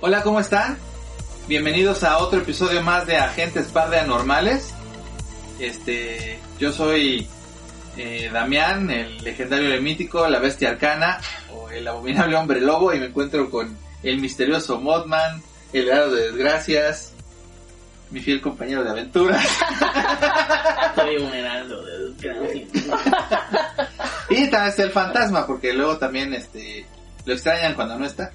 Hola, ¿cómo están? Bienvenidos a otro episodio más de Agentes Par de Anormales. Este, yo soy eh, Damián, el legendario el mítico, la bestia arcana o el abominable hombre lobo y me encuentro con el misterioso Modman, el grado de desgracias, mi fiel compañero de aventuras. Soy un heraldo de desgracias. y también está el fantasma porque luego también este lo extrañan cuando no está.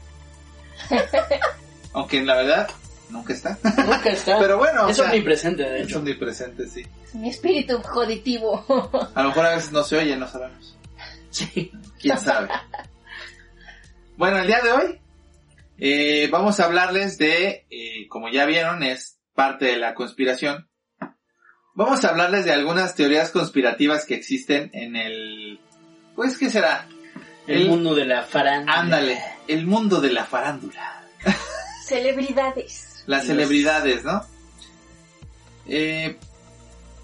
Aunque en la verdad nunca está. Nunca está. Pero bueno, o es sea, omnipresente, de Es hecho. omnipresente, sí. Mi espíritu joditivo. A lo mejor a veces no se oye, no sabemos. Sí. ¿Quién sabe? bueno, el día de hoy eh, vamos a hablarles de, eh, como ya vieron, es parte de la conspiración. Vamos a hablarles de algunas teorías conspirativas que existen en el... Pues, ¿qué será? El, El- mundo de la farándula. Ándale, el mundo de la farándula. Celebridades. Las celebridades, ¿no? Eh,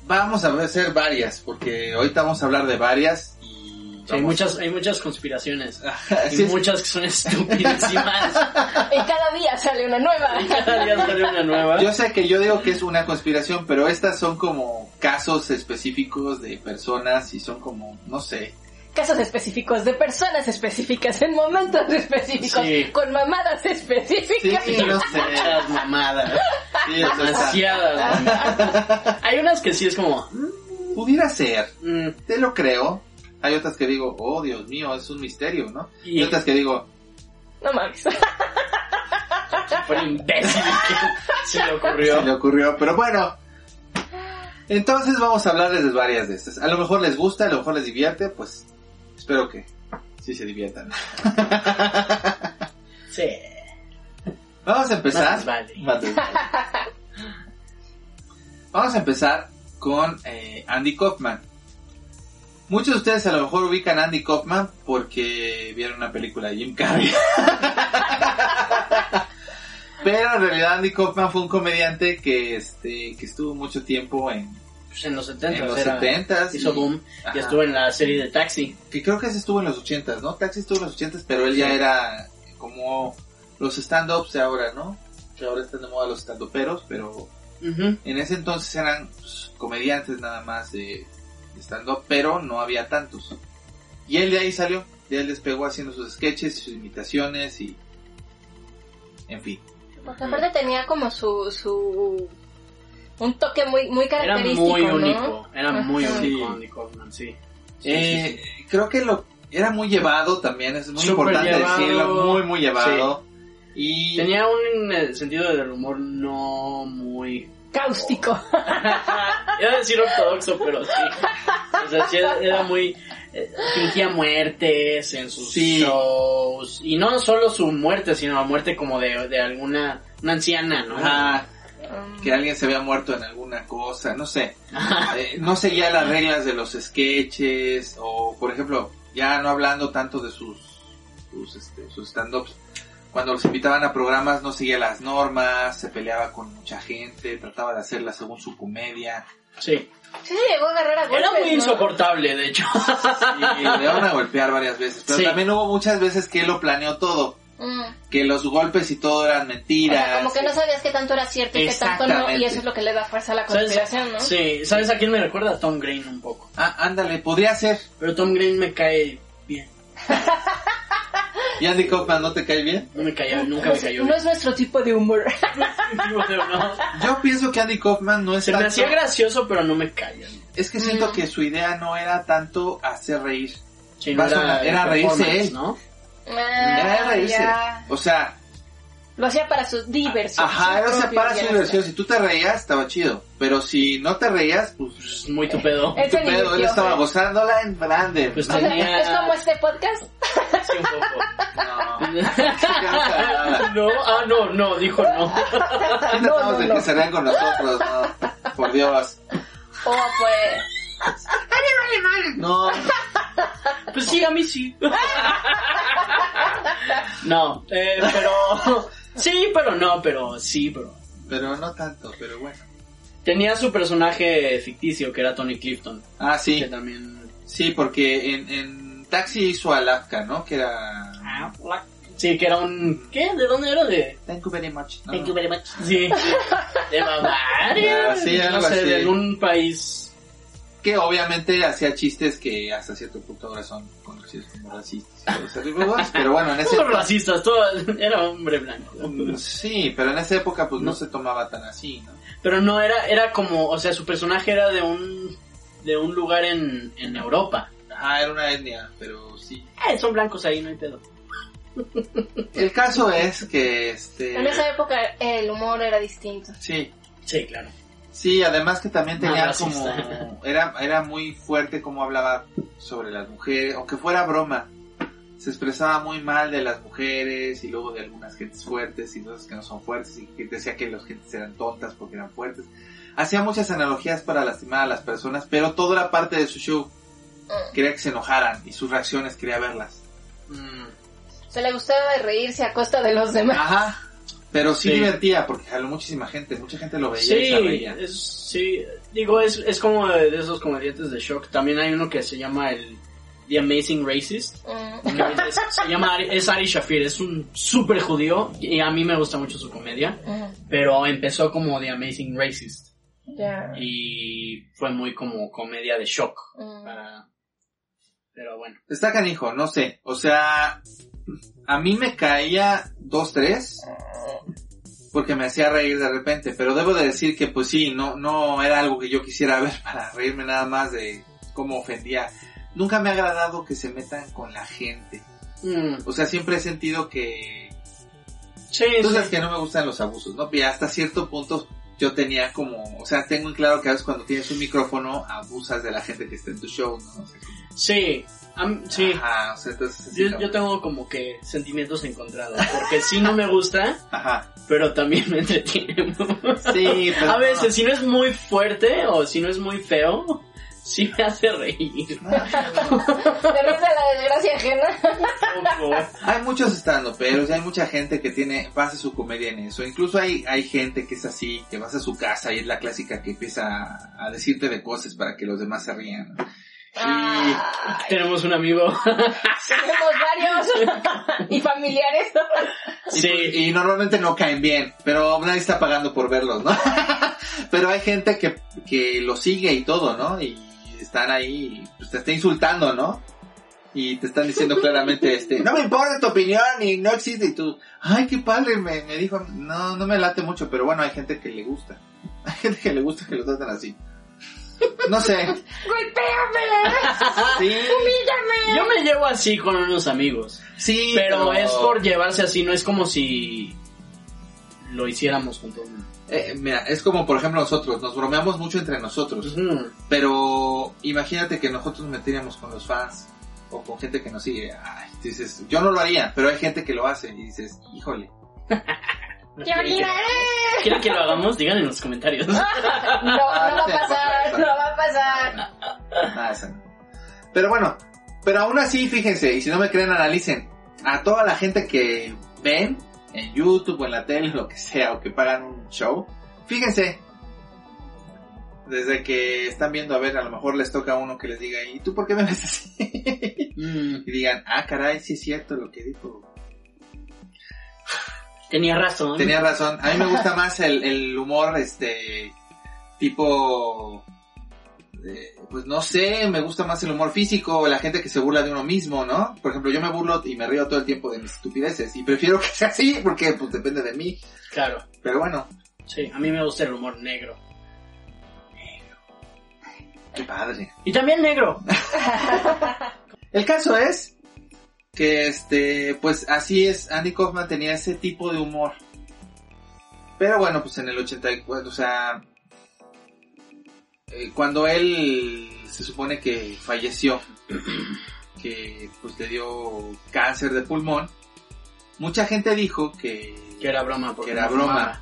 vamos a hacer varias, porque ahorita vamos a hablar de varias y... Sí, hay muchas, hay muchas conspiraciones. Así y muchas que son estupidísimas. Y cada día sale una nueva. y cada día sale una nueva. Yo sé que yo digo que es una conspiración, pero estas son como casos específicos de personas y son como, no sé. Casos específicos de personas específicas en momentos específicos Sí. con mamadas específicas. Sí, no sé. Mamadas. Sí, Demasiadas mamadas. Hay unas que sí es como... pudiera ser, mm, te lo creo. Hay otras que digo, oh Dios mío, es un misterio, ¿no? Y, y otras que digo, No mames. por imbécil que se le ocurrió. se le ocurrió, pero bueno. Entonces vamos a hablarles de varias de estas. A lo mejor les gusta, a lo mejor les divierte, pues espero que sí se diviertan. Sí. Vamos a empezar. Más vale. Más les vale. Vamos a empezar con eh, Andy Kaufman. Muchos de ustedes a lo mejor ubican a Andy Kaufman porque vieron una película de Jim Carrey. Pero en realidad Andy Kaufman fue un comediante que este que estuvo mucho tiempo en, Pues en los 70 en los era- 70s. hizo boom. Ajá. Y estuvo en la serie de Taxi. Que creo que ese estuvo en los 80s, ¿no? Taxi estuvo en los 80s, pero él ya era como los stand-ups de ahora, ¿no? Que ahora están de moda los stand-uperos, pero. En ese entonces eran pues, comediantes nada más de, de stand-up, pero no había tantos. Y él de ahí salió, de él despegó haciendo sus sketches, sus imitaciones y... En fin. Porque aparte tenía como su, su, un toque muy, muy Era característico, muy ¿no? único. Era muy único Sí. Andy Kaufman, sí. Sí, Eh, sí, sí. Creo que lo era muy llevado también, es muy importante llevado. decirlo, muy muy llevado. Y Tenía un eh, sentido del humor no muy... Cáustico. Iba a decir ortodoxo, pero sí. O sea, sí era era muy... eh, fingía muertes en sus Sí. shows. Y no solo su muerte, sino la muerte como de, de alguna... Una anciana, ¿no? ajá, Um, que alguien se había muerto en alguna cosa, no sé. Ajá. Eh, no seguía las reglas de los sketches o por ejemplo ya no hablando tanto de sus sus, este, sus stand-ups cuando los invitaban a programas no seguía las normas se peleaba con mucha gente trataba de hacerla según su comedia Sí. sí, se llegó a agarrar a golpes, Era muy ¿no? insoportable, de hecho. y le iban a golpear varias veces pero Sí. también hubo muchas veces que él lo planeó todo Mm. que los golpes y todo eran O mentiras. sea, como que no sabías qué tanto era cierto y qué tanto no, y eso es lo que le da fuerza a la ¿Sabes? conspiración, ¿no? Sí, ¿sabes a quién me recuerda? A Tom Green un poco. Ah, ándale, podría ser. Pero Tom Green me cae bien. ¿Y Andy Kaufman no te cae bien? No me cayó, nunca me cayó No es nuestro tipo de humor. No. Yo pienso que Andy Kaufman no es Se me hacía gracioso, pero no me caía. Es que siento Mm. que su idea no era tanto hacer reír. Sí, Más o menos, era reírse él. ¿no? Era Ah, reírse. ya. O sea, Lo hacía para su diversión. ajá, su era o sea, propio para su diversión. Si tú te reías, estaba chido. Pero si no te reías, pues muy tu pedo. Él tu pedo, él estaba gozándola en grande. Pues O sea, tenía- es como este podcast. Sí, un poco. No. no, ah, no, no, dijo no. ¿Qué tratamos de que se rean con nosotros? No, por Dios. O pues. No, Pues sí, a mí sí. No, eh, pero... Sí, pero no, pero sí, pero... pero no tanto, pero bueno. Tenía su personaje ficticio, que era Tony Clifton. Ah, Que sí, también... sí, porque en, en Taxi hizo a Lafka, ¿no? Que era... Sí, que era un... ¿Qué? ¿De dónde era? De... Thank you very much. No, Thank no. you very much. Sí, sí. De Bavaria. Ah, sí, no sé, así. de algún país... Que obviamente hacía chistes que hasta cierto punto ahora son conocidos como racistas. Pero bueno, en ese racistas, todo... Era hombre blanco. Sí, pero en esa época pues no se tomaba tan así, ¿no? Pero no era, era como, o sea, su personaje era de un, de un lugar en, en Europa. Ah, era una etnia, pero sí. Eh, son blancos ahí, no hay pedo. El caso es que este En esa época el humor era distinto. sí, Sí, claro. Sí, además que también tenía racista. como era era muy fuerte como hablaba sobre las mujeres, aunque fuera broma. Se expresaba muy mal de las mujeres y luego de algunas gentes fuertes y otras que no son fuertes y que decía que las gentes eran tontas porque eran fuertes. Hacía muchas analogías para lastimar a las personas, pero todo era parte de su show. Mm. Quería que se enojaran y sus reacciones quería verlas. Se le gustaba de reírse a costa de los demás. Ajá. Pero sí, Sí. divertía porque jaló muchísima gente, mucha gente lo veía y se Sí, reía. es, sí, digo, es, es como de, esos comediantes de shock. También hay uno que se llama el The Amazing Racist. Mm. es- se llama, Ari- es Ari Shafir, es un súper judío y a mí me gusta mucho su comedia. Mm. Pero empezó como The Amazing Racist Ya. y fue muy como comedia de shock. Mm. Para... Pero bueno. Está canijo, no sé. O sea, a mí me caía dos, tres porque me hacía reír de repente, pero debo de decir que pues sí, no, no era algo que yo quisiera ver para reírme nada más de cómo ofendía. Nunca me ha agradado que se metan con la gente. Mm, O sea, siempre he sentido que sí, Tú sabes sí. que no me gustan los abusos, ¿no? Y hasta cierto punto yo tenía como, o sea, tengo en claro que a veces cuando tienes un micrófono abusas de la gente que está en tu show, ¿no? O sea, Sí, am- sí. Ajá, o sea, entonces... Yo, tengo como que sentimientos encontrados, porque sí no me gusta, Ajá. pero también me entretiene. Sí, pero... A veces, si no es muy fuerte o si no es muy feo, sí me hace reír. ¿Te ríes de la desgracia ajena? Hay muchos estando, pero hay mucha gente que tiene, basa su comedia en eso. Incluso hay, hay gente que es así, que vas a su casa y es la clásica que empieza a, a decirte de cosas para que los demás se rían. Ay, Tenemos un amigo. tenemos varios y familiares. Y, Sí. pues- y normalmente no caen bien, pero nadie está pagando por verlos, ¿no? pero hay gente que, que lo sigue y todo, ¿no? Y están ahí, y, pues te está insultando, ¿no? Y te están diciendo claramente, este, no me importa tu opinión y no existe y tú, ay, qué padre, me, me dijo, no, no me late mucho, pero bueno, hay gente que le gusta. Hay gente que le gusta que lo traten así. No sé. ¡Golpéame! Sí, ¡Humíllame! Yo me llevo así con unos amigos, sí, pero es por llevarse así, no es como si lo hiciéramos con todo el mundo. Eh, mira, es como por ejemplo nosotros, nos bromeamos mucho entre nosotros. Pero imagínate que nosotros nos metiéramos con los fans o con gente que nos sigue. Ay, dices, yo no lo haría, pero hay gente que lo hace y dices, híjole. ¡Te! ¿Quieren que lo hagamos? Digan en los comentarios. No, no va a pasar, no va a pasar. Nada, eso no. Pero bueno, pero aún así, fíjense, y si no me creen, analicen. A toda la gente que ven en YouTube o en la tele, lo que sea, o que pagan un show, fíjense. Desde que están viendo, a ver, a lo mejor les toca a uno que les diga, ¿y tú por qué me ves así? Mm, y digan, ah, caray, sí es cierto lo que dijo Tenía razón. Tenía razón. A mí me gusta más el, el humor, este, tipo, eh, pues no sé, me gusta más el humor físico, la gente que se burla de uno mismo, ¿no? Por ejemplo, yo me burlo y me río todo el tiempo de mis estupideces y prefiero que sea así porque pues depende de mí. Claro. Pero bueno, Sí, a mí me gusta el humor negro. qué padre. Y también negro. El caso es que este, pues así es, Andy Kaufman tenía ese tipo de humor. Pero bueno, pues en el 84, o sea, eh, cuando él se supone que falleció, que pues le dio cáncer de pulmón, mucha gente dijo que, Que era broma. Porque que era no broma, fumaba.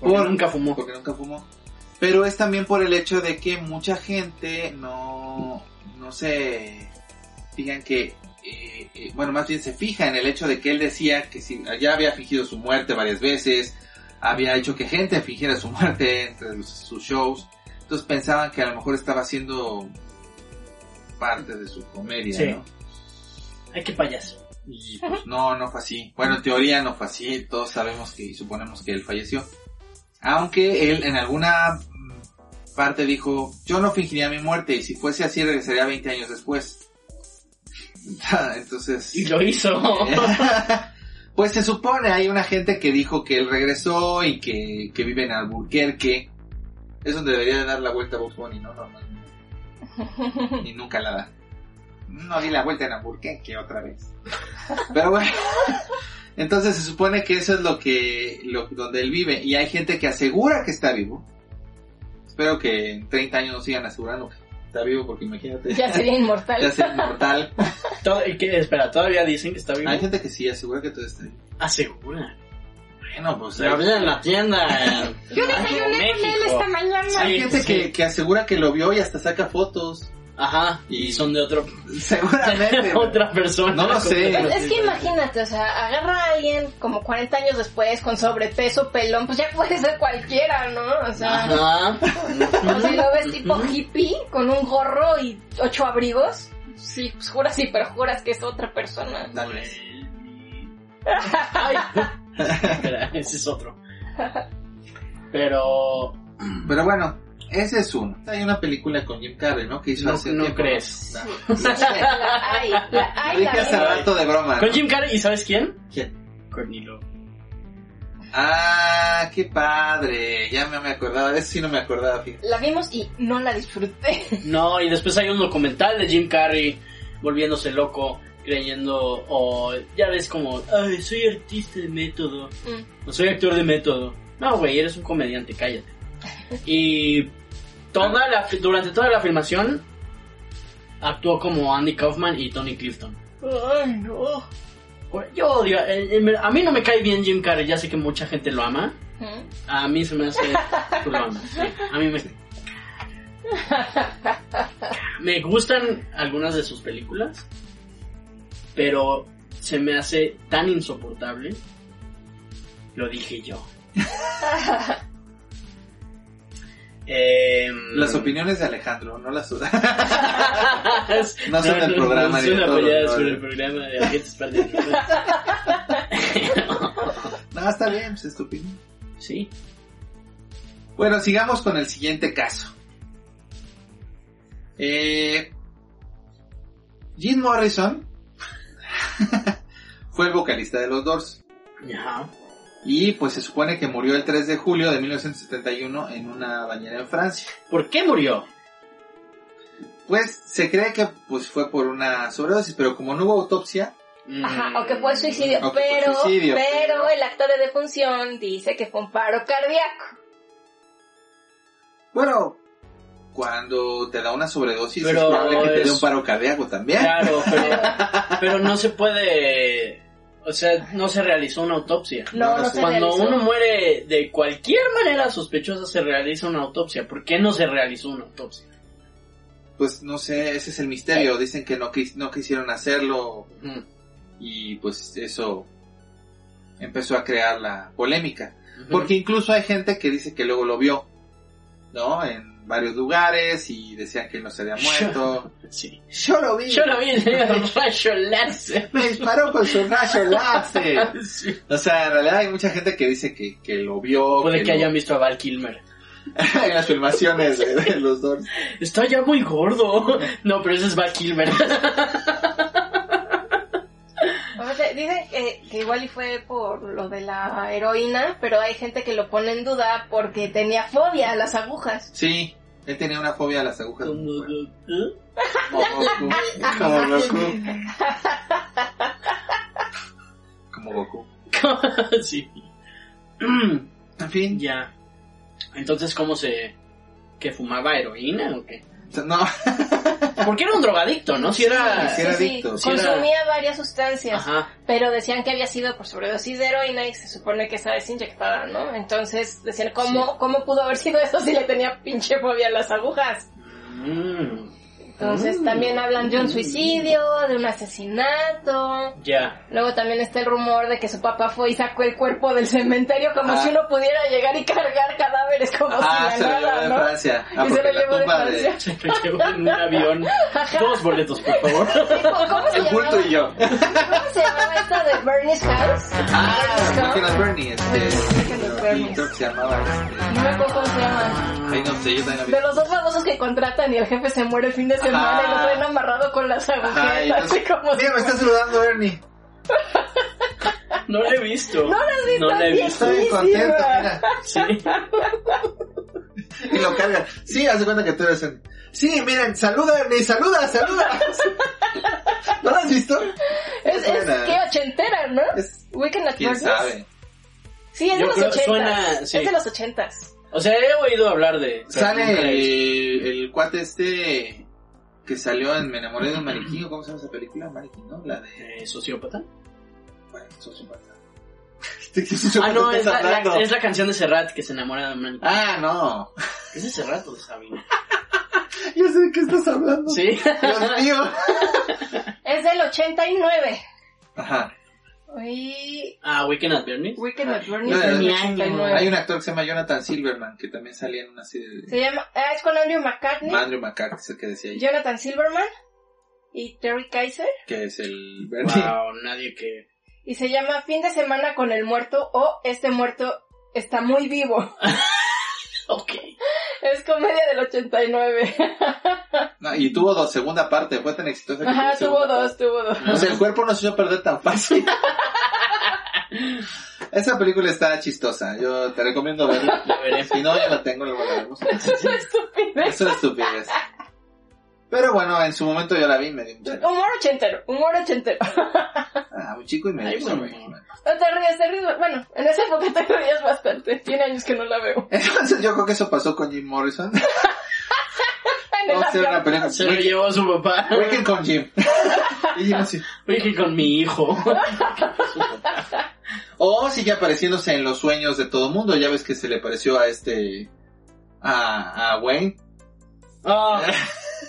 Porque Por- nunca fumó. porque nunca fumó. Pero es también por el hecho de que mucha gente no, no se fijan que, eh, eh, bueno, más bien se fija en el hecho de que él decía que si ya había fingido su muerte varias veces, había hecho que gente fingiera su muerte entre los- sus shows, entonces pensaban que a lo mejor estaba haciendo parte de su comedia, Sí. ¿no? Ay, qué payaso. Y pues no, no fue así. Bueno, en teoría no fue así. Todos sabemos que y suponemos que él falleció. Aunque él en alguna parte dijo, yo no fingiría mi muerte y si fuese así regresaría 20 años después. Entonces... Y lo hizo. pues se supone, hay una gente que dijo que él regresó y que, que vive en Albuquerque. Es donde debería de dar la vuelta a Bugs Bunny, ¿no? Normalmente. Y nunca la da. No di la vuelta en Albuquerque otra vez. Pero bueno. Entonces se supone que eso es lo que, lo, donde él vive. Y hay gente que asegura que está vivo. Espero que en 30 años no sigan asegurando está vivo porque imagínate. Ya sería inmortal. Ya ser inmortal. Todo- ¿y qué? Espera, todavía dicen que está vivo. Hay gente que sí asegura que todo está vivo. Asegura. Bueno, pues Lo vi en la tienda. Yo desayuné con él esta mañana. Hay gente sí. que, que asegura que lo vio y hasta saca fotos. Ajá. Y son de otro. Seguramente. otra persona. No lo sé. Pues es que imagínate, o sea, agarra a alguien como 40 años después con sobrepeso, pelón, pues ya puede ser cualquiera, ¿no? O sea, Ajá. o si lo ves tipo hippie con un gorro y ocho abrigos, sí, pues juras y perjuras que es otra persona. Tal vez. Ay. Espera, ese es otro. Pero Pero bueno, ese es uno. Hay una película con Jim Carrey, ¿no? Que hizo No- hace no tiempo, crees. No, no sé. La hay, la hay, Dije la hace rato de broma. con ¿no? Jim Carrey, ¿y sabes quién? ¿Quién? Courtney Love. Ah, qué padre. Ya me, me acordaba. Eso sí no me acordaba, fíjate. La vimos y no la disfruté. No, y después hay un documental de Jim Carrey volviéndose loco, creyendo, o ya ves como, ay, soy artista de método, Mm. o soy actor de método. No, güey, eres un comediante, cállate. Y toda la, durante toda la filmación actuó como Andy Kaufman y Tony Clifton. Ay, no. Yo odio, eh, eh, a mí no me cae bien Jim Carrey, ya sé que mucha gente lo ama. Mm. A mí se me hace... tú lo amas, sí. A mí me... Me gustan algunas de sus películas, pero se me hace tan insoportable. Lo dije yo. Las opiniones de Alejandro, no las suyas. no, son del programa No son apoyadas por el programa de Agentes no, está bien, pues es tu opinión. Sí. Bueno, sigamos con el siguiente caso. Eh, Jim Morrison fue el vocalista de los Doors. Ajá. Y pues se supone que murió el 3 de julio de 1971 en una bañera en Francia. ¿Por qué murió? Pues se cree que pues fue por una sobredosis, pero como no hubo autopsia, Ajá, o que fue suicidio, pero, suicidio, pero pero- el acta de defunción dice que fue un paro cardíaco. bueno, cuando te da una sobredosis Pero es probable que te dé un paro cardíaco también. Claro, pero, pero no se puede, o sea, no se realizó una autopsia. No, No, Cuando realizó. uno muere de cualquier manera sospechosa se realiza una autopsia. ¿Por qué no se realizó una autopsia? Pues no sé, ese es el misterio. Dicen que no, quis- no quisieron hacerlo Mm. y pues eso empezó a crear la polémica. Porque incluso hay gente que dice que luego lo vio, ¿no? En varios lugares y decían que él no se había muerto. Sí. Yo lo vi. Yo lo vi en el rayo láser. Me disparó con su rayo láser. Sí. O sea, en realidad hay mucha gente que dice que, que lo vio. Puede que lo- hayan visto a Val Kilmer. en las filmaciones de, de los dos. Está ya muy gordo. No, pero ese es Val Kilmer. Dicen que, que igual y fue por lo de la heroína, pero hay gente que lo pone en duda porque tenía fobia a las agujas. Sí, él tenía una fobia a las agujas. Como Goku. Como Goku. Como Goku. sí. En fin, ya. Entonces, ¿cómo se... que fumaba heroína o qué? O sea, no. Porque era un drogadicto, ¿no? Si era... Sí, era adicto, sí consumía varias sustancias, Ajá. pero decían que había sido por sobredosis de heroína y se supone que esa es inyectada, ¿no? Entonces decían, ¿cómo, ¿cómo pudo haber sido eso si le tenía pinche fobia a las agujas? Mm, Entonces Mm. también hablan de un suicidio, de un asesinato. ya. Luego también está el rumor de que su papá fue y sacó el cuerpo del cementerio como Ah. si uno pudiera llegar y cargar cadáveres como Ah, si se la lo llevó nada, de ¿no? Francia. Ah, Y se lo llevó de tumba de... Francia. Se lo llevó en un avión. Dos boletos, por favor. ¿Cómo se El llamaba? y yo. ¿Cómo se llamaba esta de Bernie's House? Ah, Bernie's Bernie, este. Se llamaba. Este, No me acuerdo cómo se llama. ahí no sé, yo también. De los dos famosos que contratan y el jefe se muere el fin de semana y lo traen amarrado con las agujetas, así como Mira, me está saludando Ernie. No lo he visto. No lo has visto, No lo he visto. Estoy contento, mira. Sí. Y lo carga. Sí, haz de cuenta que tú eres en... Sí, miren, saluda Ernie, saluda, saluda. ¿No lo has visto? Es, es que ochentera, ¿no? Es- Weekend at ¿Quién Bernie's. sabe? Sí, es de Yo los creo- ochentas. suena- sí. Es de los ochentas. O sea, he oído hablar de... Sale el, el cuate este que salió en Me enamoré de un maniquí, ¿o ¿cómo se llama esa película? Maniquí, ¿no? La de... Eh, ¿Sociópata? Bueno, sociópata. ¿De qué sociópata Ah, no, es la, la- hablando? es la canción de Serrat que se enamora de un Ah, no. ¿Es de Serrat o de Sabina? Yo sé de qué estás hablando. Sí. Dios mío. Es del 89. Ajá. Y Ah, Weekend at Bernie's. Weekend at No, Bernie's no, es del no, 89. Hay un actor que se llama Jonathan Silverman que también salía en una serie de... Se llama, ah, es con Andrew McCartney, Andrew McCarthy es el que decía ahí, Jonathan Silverman y Terry Kaiser. que es el Bernie. Wow, nadie que... Y se llama Fin de semana con el muerto o Este muerto está muy vivo. Ok. Es comedia del 89. No, y tuvo dos, segunda parte, fue tan exitosa que Ajá, tuvo segunda dos, parte. tuvo dos. O sea, el cuerpo no se hizo perder tan fácil. Esa película está chistosa, yo te recomiendo verla. Si no, ya la tengo, luego la vemos. Estupidez. Eso es estupidez. Pero bueno, en su momento yo la vi y me di mucha risa. Humor ochentero, humor ochentero. Ah, muy chico y me dio. No te ríes, te ríes. Bueno, en esa época te rías bastante. Tiene años que no la veo. Entonces yo creo que eso pasó con Jim Morrison. Vamos a hacer una película. Se lo llevó su papá. Weekend con Jim. Y Jim así. Con mi hijo. O sigue apareciéndose en los sueños de todo mundo. Ya ves que se le pareció a este. a, a Wayne. Ah,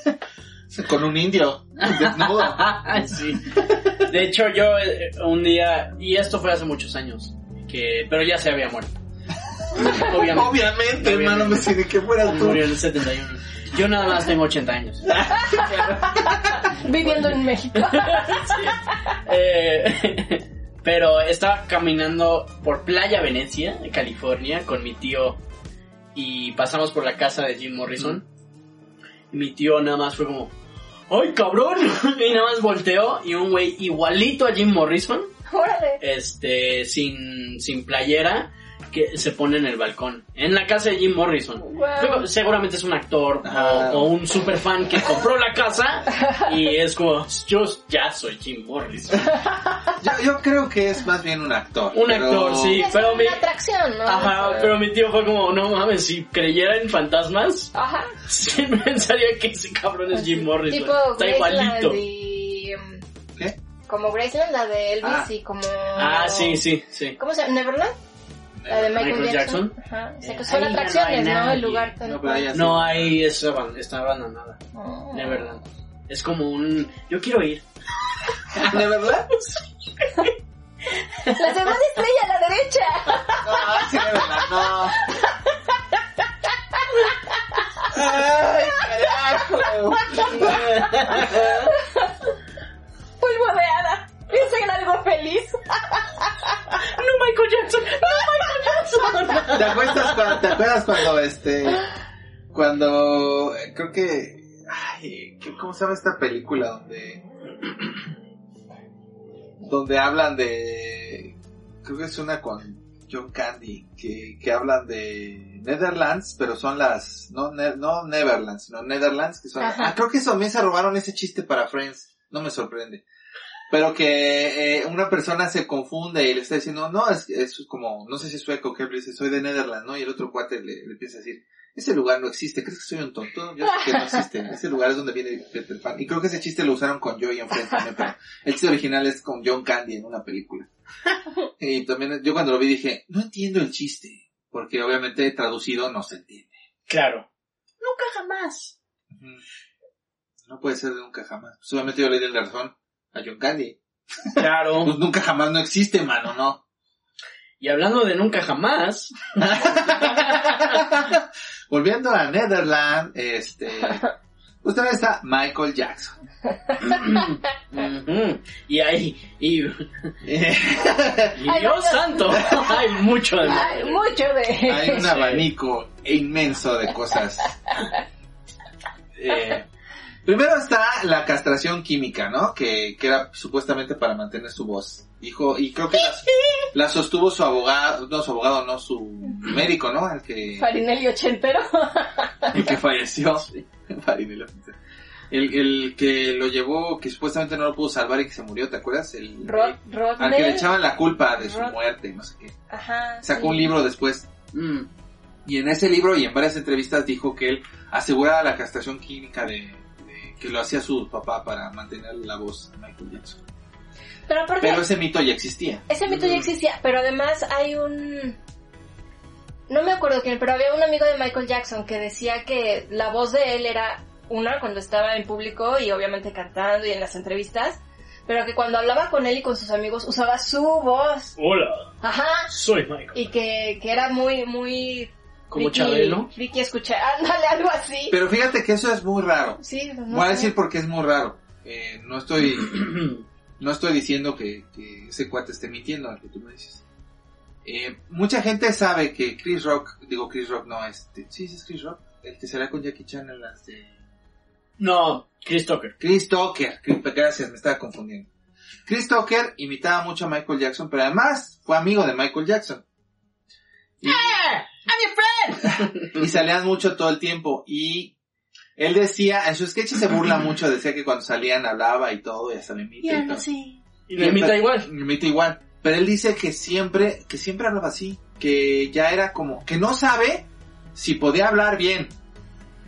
Con un indio. Desnudo. sí. De hecho, yo eh, un día, y esto fue hace muchos años, que pero ya se había muerto. Obviamente. Obviamente, hermano, me sé que fueras tú. Murió en el 71. Yo nada más tengo 80 años. Viviendo en México. Eh, pero estaba caminando por Playa Venecia, California, con mi tío y pasamos por la casa de Jim Morrison. Y mi tío nada más fue como, ¡ay cabrón! Y nada más volteó y un güey igualito a Jim Morrison, Órale. este, sin, sin playera, que se pone en el balcón, en la casa de Jim Morrison. Wow. Seguramente es un actor o- Ajá. o, un super fan que compró la casa y es como, yo ya soy Jim Morrison. Yo, yo creo que es más bien un actor. Un pero- actor, sí. Es pero una mi- atracción, ¿no? Ajá, pero mi tío fue como, no mames, si creyera en fantasmas, Ajá. sí pensaría que ese cabrón es Jim Morrison. Tipo Está igualito. y... ¿Qué? Como Graceland, la de Elvis Ah. y como... Ah, sí, sí, sí. ¿Cómo se llama? ¿Neverland? La de Michael, Michael Jackson. Jackson. Ajá. O sea, que son ahí atracciones, ¿no? nadie. El lugar tal No, pero ahí. No ban- está abandonada, Oh. de verdad. Es como un... Yo quiero ir. ¿De verdad? La segunda estrella a la derecha. No, sí, de verdad, no. ¡Ay, carajo! Hada. Piensa en algo feliz. ¡No, Michael Jackson! ¡No, Michael Jackson! ¿Te acuerdas cuando, te acuerdas cuando este, cuando, creo que, ay, ¿qué- ¿cómo se llama esta película donde, donde hablan de, creo que es una con John Candy, que, que hablan de Netherlands, pero son las, no, Ne- no Neverlands, sino Netherlands, que son, Ajá. ah, creo que eso también se robaron ese chiste para Friends, no me sorprende. Pero que eh, una persona se confunde y le está diciendo, no, es, es como, no sé si es sueco, que él dice, soy de Netherlands, ¿no? Y el otro cuate le, le empieza a decir, ese lugar no existe, ¿crees que soy un tonto? Yo sé que no existe, ese lugar es donde viene Peter Pan. Y creo que ese chiste lo usaron con Joey en Friends también, pero el chiste original es con John Candy en una película. Y también, yo cuando lo vi dije, no entiendo el chiste, porque obviamente traducido no se entiende. Claro. Nunca jamás. No puede ser de nunca jamás. Obviamente yo le di la razón a John Candy. Claro. Pues nunca jamás no existe, mano, ¿no? Y hablando de nunca jamás, Volviendo a Netherland, este, pues también está Michael Jackson. y hay, y, Dios santo, hay mucho de Ay, mucho de... Hay un Sí. abanico inmenso de cosas. Eh, primero está la castración química, ¿no? Que, que era supuestamente para mantener su voz. Dijo, y creo que la, la sostuvo su abogado, no su abogado, no su médico, ¿no? El que, Farinelli ochentero. el que falleció. Farinelli. El, el que lo llevó, que supuestamente no lo pudo salvar y que se murió, ¿te acuerdas? El, Rod, al que le Rodney. echaban la culpa de su Rod- muerte, no sé qué. Ajá. Sacó sí. un libro después Mm, Y en ese libro y en varias entrevistas dijo que él aseguraba la castración química de, de- que lo hacía su papá para mantener la voz de Michael Jackson. Pero aparte, Pero ese mito ya existía. ese mito ya existía, pero además hay un... No me acuerdo quién, pero había un amigo de Michael Jackson que decía que la voz de él era una cuando estaba en público y obviamente cantando y en las entrevistas, pero que cuando hablaba con él y con sus amigos usaba su voz. Hola, Ajá. soy Michael. Y que, que era muy, muy... Como Chabelo. Friki escuchar, ándale, algo así. Pero fíjate que eso es muy raro. Sí, no Voy a decir porque es muy raro. Eh, no estoy no estoy diciendo que, que ese cuate esté mintiendo, al que tú me dices. Eh, mucha gente sabe que Chris Rock, digo Chris Rock, no, este, sí, es Chris Rock, el que será con Jackie Chan en las de... No, Chris Tucker. Chris Tucker, gracias, me estaba confundiendo. Chris Tucker imitaba mucho a Michael Jackson, pero además fue amigo de Michael Jackson. Y, y salían mucho todo el tiempo. Y él decía, en su sketch se burla mucho, decía que cuando salían hablaba y todo, y hasta me imita. y todo. Y lo imita igual. Me imita igual. Pero él dice que siempre, que siempre hablaba así, que ya era como, que no sabe si podía hablar bien,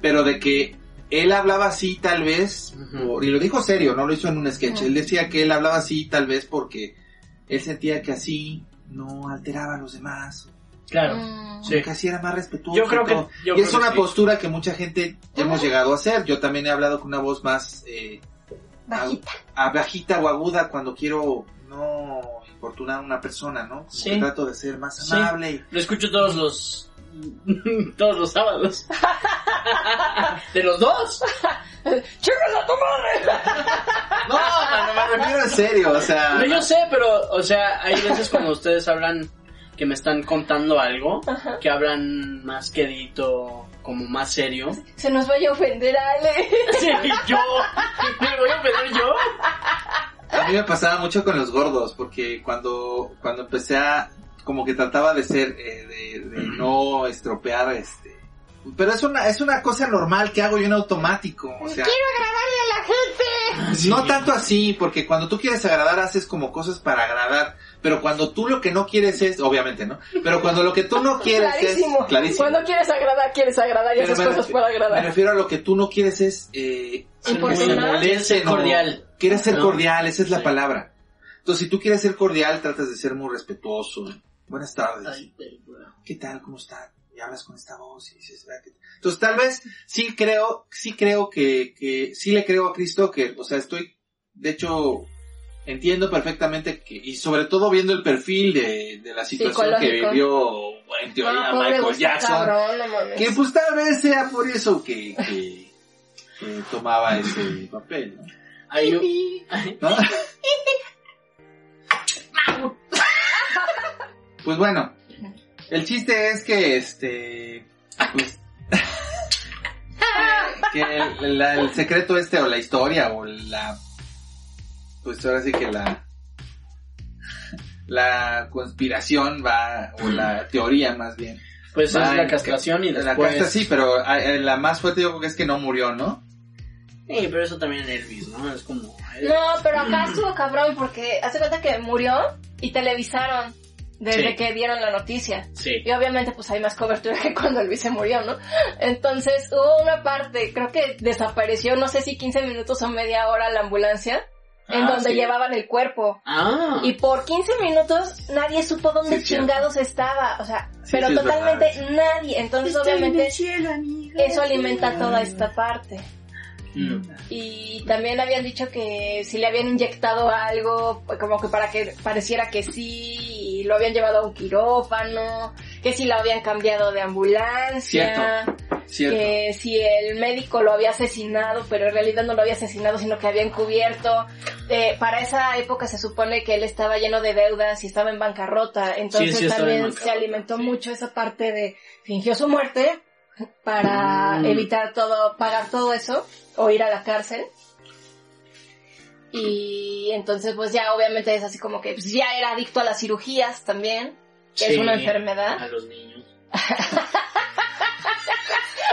pero de que él hablaba así tal vez, por- y lo dijo serio, no lo hizo en un sketch, él decía que él hablaba así tal vez porque él sentía que así no alteraba a los demás, Claro. Mm. Sí. así era más respetuoso. Yo creo y que, yo y creo es que una sí. postura que mucha gente hemos llegado a hacer. Yo también he hablado con una voz más eh, Bajita. a bajita o aguda cuando quiero no importunar a una persona, ¿no? Como Sí. que trato de ser más amable. Lo escucho todos los... todos los sábados. de los dos. ¡Chíngala tu madre! No, no me refiero en serio, o sea... No, yo sé, pero, o sea, hay veces cuando ustedes hablan que me están contando algo, que hablan más quedito, como más serio. Se nos vaya a ofender Ale. Sí, yo, me voy a pedir yo. A mí me pasaba mucho con los gordos, porque cuando, cuando empecé a, como que trataba de ser, eh, de, de no estropear, este, pero es una, es una cosa normal que hago yo en automático, o sea, Quiero agradarle a la gente. no tanto así, porque cuando tú quieres agradar haces como cosas para agradar, pero cuando tú lo que no quieres es, obviamente, ¿no? Pero cuando lo que tú no quieres Clarísimo. es, clarísimo. Cuando quieres agradar, quieres agradar y me cosas para Me agradar. refiero a lo que tú no quieres es, eh, Importunar. moleste, Ser no. cordial. Quieres ser No. cordial, esa es la Sí. palabra. Entonces, si tú quieres ser cordial, tratas de ser muy respetuoso. Buenas tardes. ¿Qué tal? ¿Cómo está? Y hablas con esta voz y dices, "¿Verdad que-?" Entonces, tal vez sí creo, sí creo que, que sí le creo a Chris Tucker. O sea, estoy, de hecho, entiendo perfectamente que, y sobre todo viendo el perfil de, de la situación que vivió, en teoría, No, Michael Jackson. cabrón, no mames. Que pues tal vez sea por eso que, que, que tomaba ese papel. Pues bueno, el chiste es que este, pues, que el, la- el secreto este o la historia o la, pues ahora sí que la, la conspiración va, o la teoría más bien. Pues va es la en castración y después... La casta sí, pero eh, la más fuerte yo creo que es que no murió, ¿no? Sí, pero eso también en Elvis, ¿no? Es como... No, pero acá estuvo cabrón porque hace cuenta que murió y televisaron desde Sí. que dieron la noticia. Sí. Y obviamente pues hay más cobertura que cuando Luis se murió, ¿no? Entonces hubo una parte, creo que desapareció, no sé si 15 minutos o media hora la ambulancia, en Ah, donde sí. llevaban el cuerpo. Ah. Y por 15 minutos nadie supo dónde Sí, es cierto. chingados estaba, o sea, Sí, pero totalmente nadie. Entonces obviamente eso alimenta toda esta parte. Mm. Y también habían dicho que si le habían inyectado algo, como que para que pareciera que sí, y lo habían llevado a un quirófano, que si lo habían cambiado de ambulancia, Cierto. que si el médico lo había asesinado, pero en realidad no lo había asesinado, sino que había encubierto. Eh, para esa época se supone que él estaba lleno de deudas y estaba en bancarrota, entonces sí, estaba en también bancarrota, se alimentó sí. mucho esa parte de fingió su muerte para Mm. evitar todo, pagar todo eso o ir a la cárcel. Y entonces pues ya obviamente es así como que pues, ya era adicto a las cirugías también, que es una enfermedad. A los niños.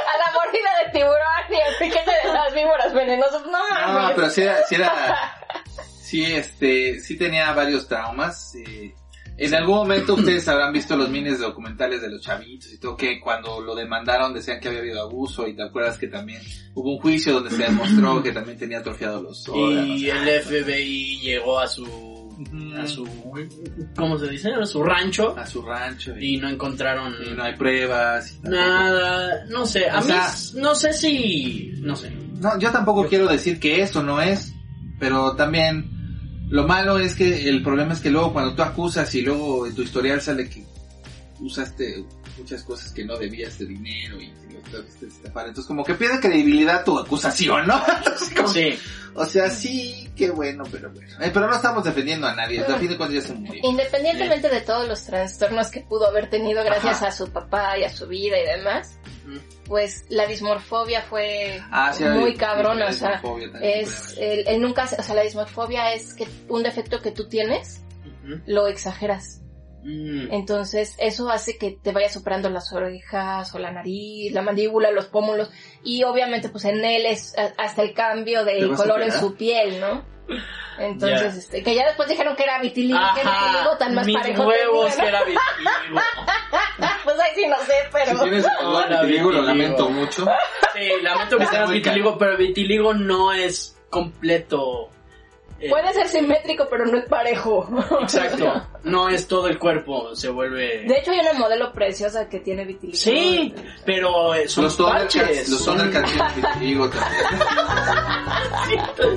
A la mordida de tiburón y al piquete de las víboras venenosas. No No, pero sí era, sí era, sí, este, sí tenía varios traumas. eh, en algún momento ustedes habrán visto los minis documentales de los chavitos y todo, que cuando lo demandaron decían que había habido abuso y te acuerdas que también hubo un juicio donde se demostró que también tenía atrofiados los órganos. Y el FBI llegó a su... A su... ¿Cómo se dice? A su rancho. a su rancho y, Y no encontraron... y no hay pruebas. Nada, no sé, a O mí sea- no sé si, no sé. No, yo tampoco quiero decir que eso no es, pero también lo malo es que el problema es que luego cuando tú acusas y luego en tu historial sale que usaste muchas cosas que no debías de dinero y que lo trataste de estafar, entonces como que pierde credibilidad tu acusación, ¿no? Entonces, como- Sí, O sea, sí, qué bueno, pero bueno. Eh, pero no estamos defendiendo a nadie, a fin de cuentas ya se murió. Independientemente de todos los trastornos que pudo haber tenido gracias Ajá. a su papá y a su vida y demás, pues la dismorfobia fue Ah, sí, muy la- cabrona, la o sea, dismorfobia también es el, el nunca, o sea, la dismorfobia es que un defecto que tú tienes lo exageras. Mm. Entonces, eso hace que te vayas superando las orejas o la nariz, la mandíbula, los pómulos. Y obviamente, pues en él es hasta el cambio ¿Te del color en su piel, ¿no? Entonces, este, que ya después dijeron que era vitiligo, que Ajá, vitiligo tan más mis parejo huevos tenía, que era vitiligo. Pues ahí sí no sé, pero... Si tienes el Hola, vitiligo, lo lamento mucho. Sí, lamento que Muy vitiligo, pero vitiligo no es completo. Eh, Puede ser simétrico, pero no es parejo. Exacto, no es todo el cuerpo, se vuelve... De hecho, hay una modelo preciosa que tiene vitiligo. Sí, pero eh, son Los parches. Los son- Thundercats tienen vitiligo también.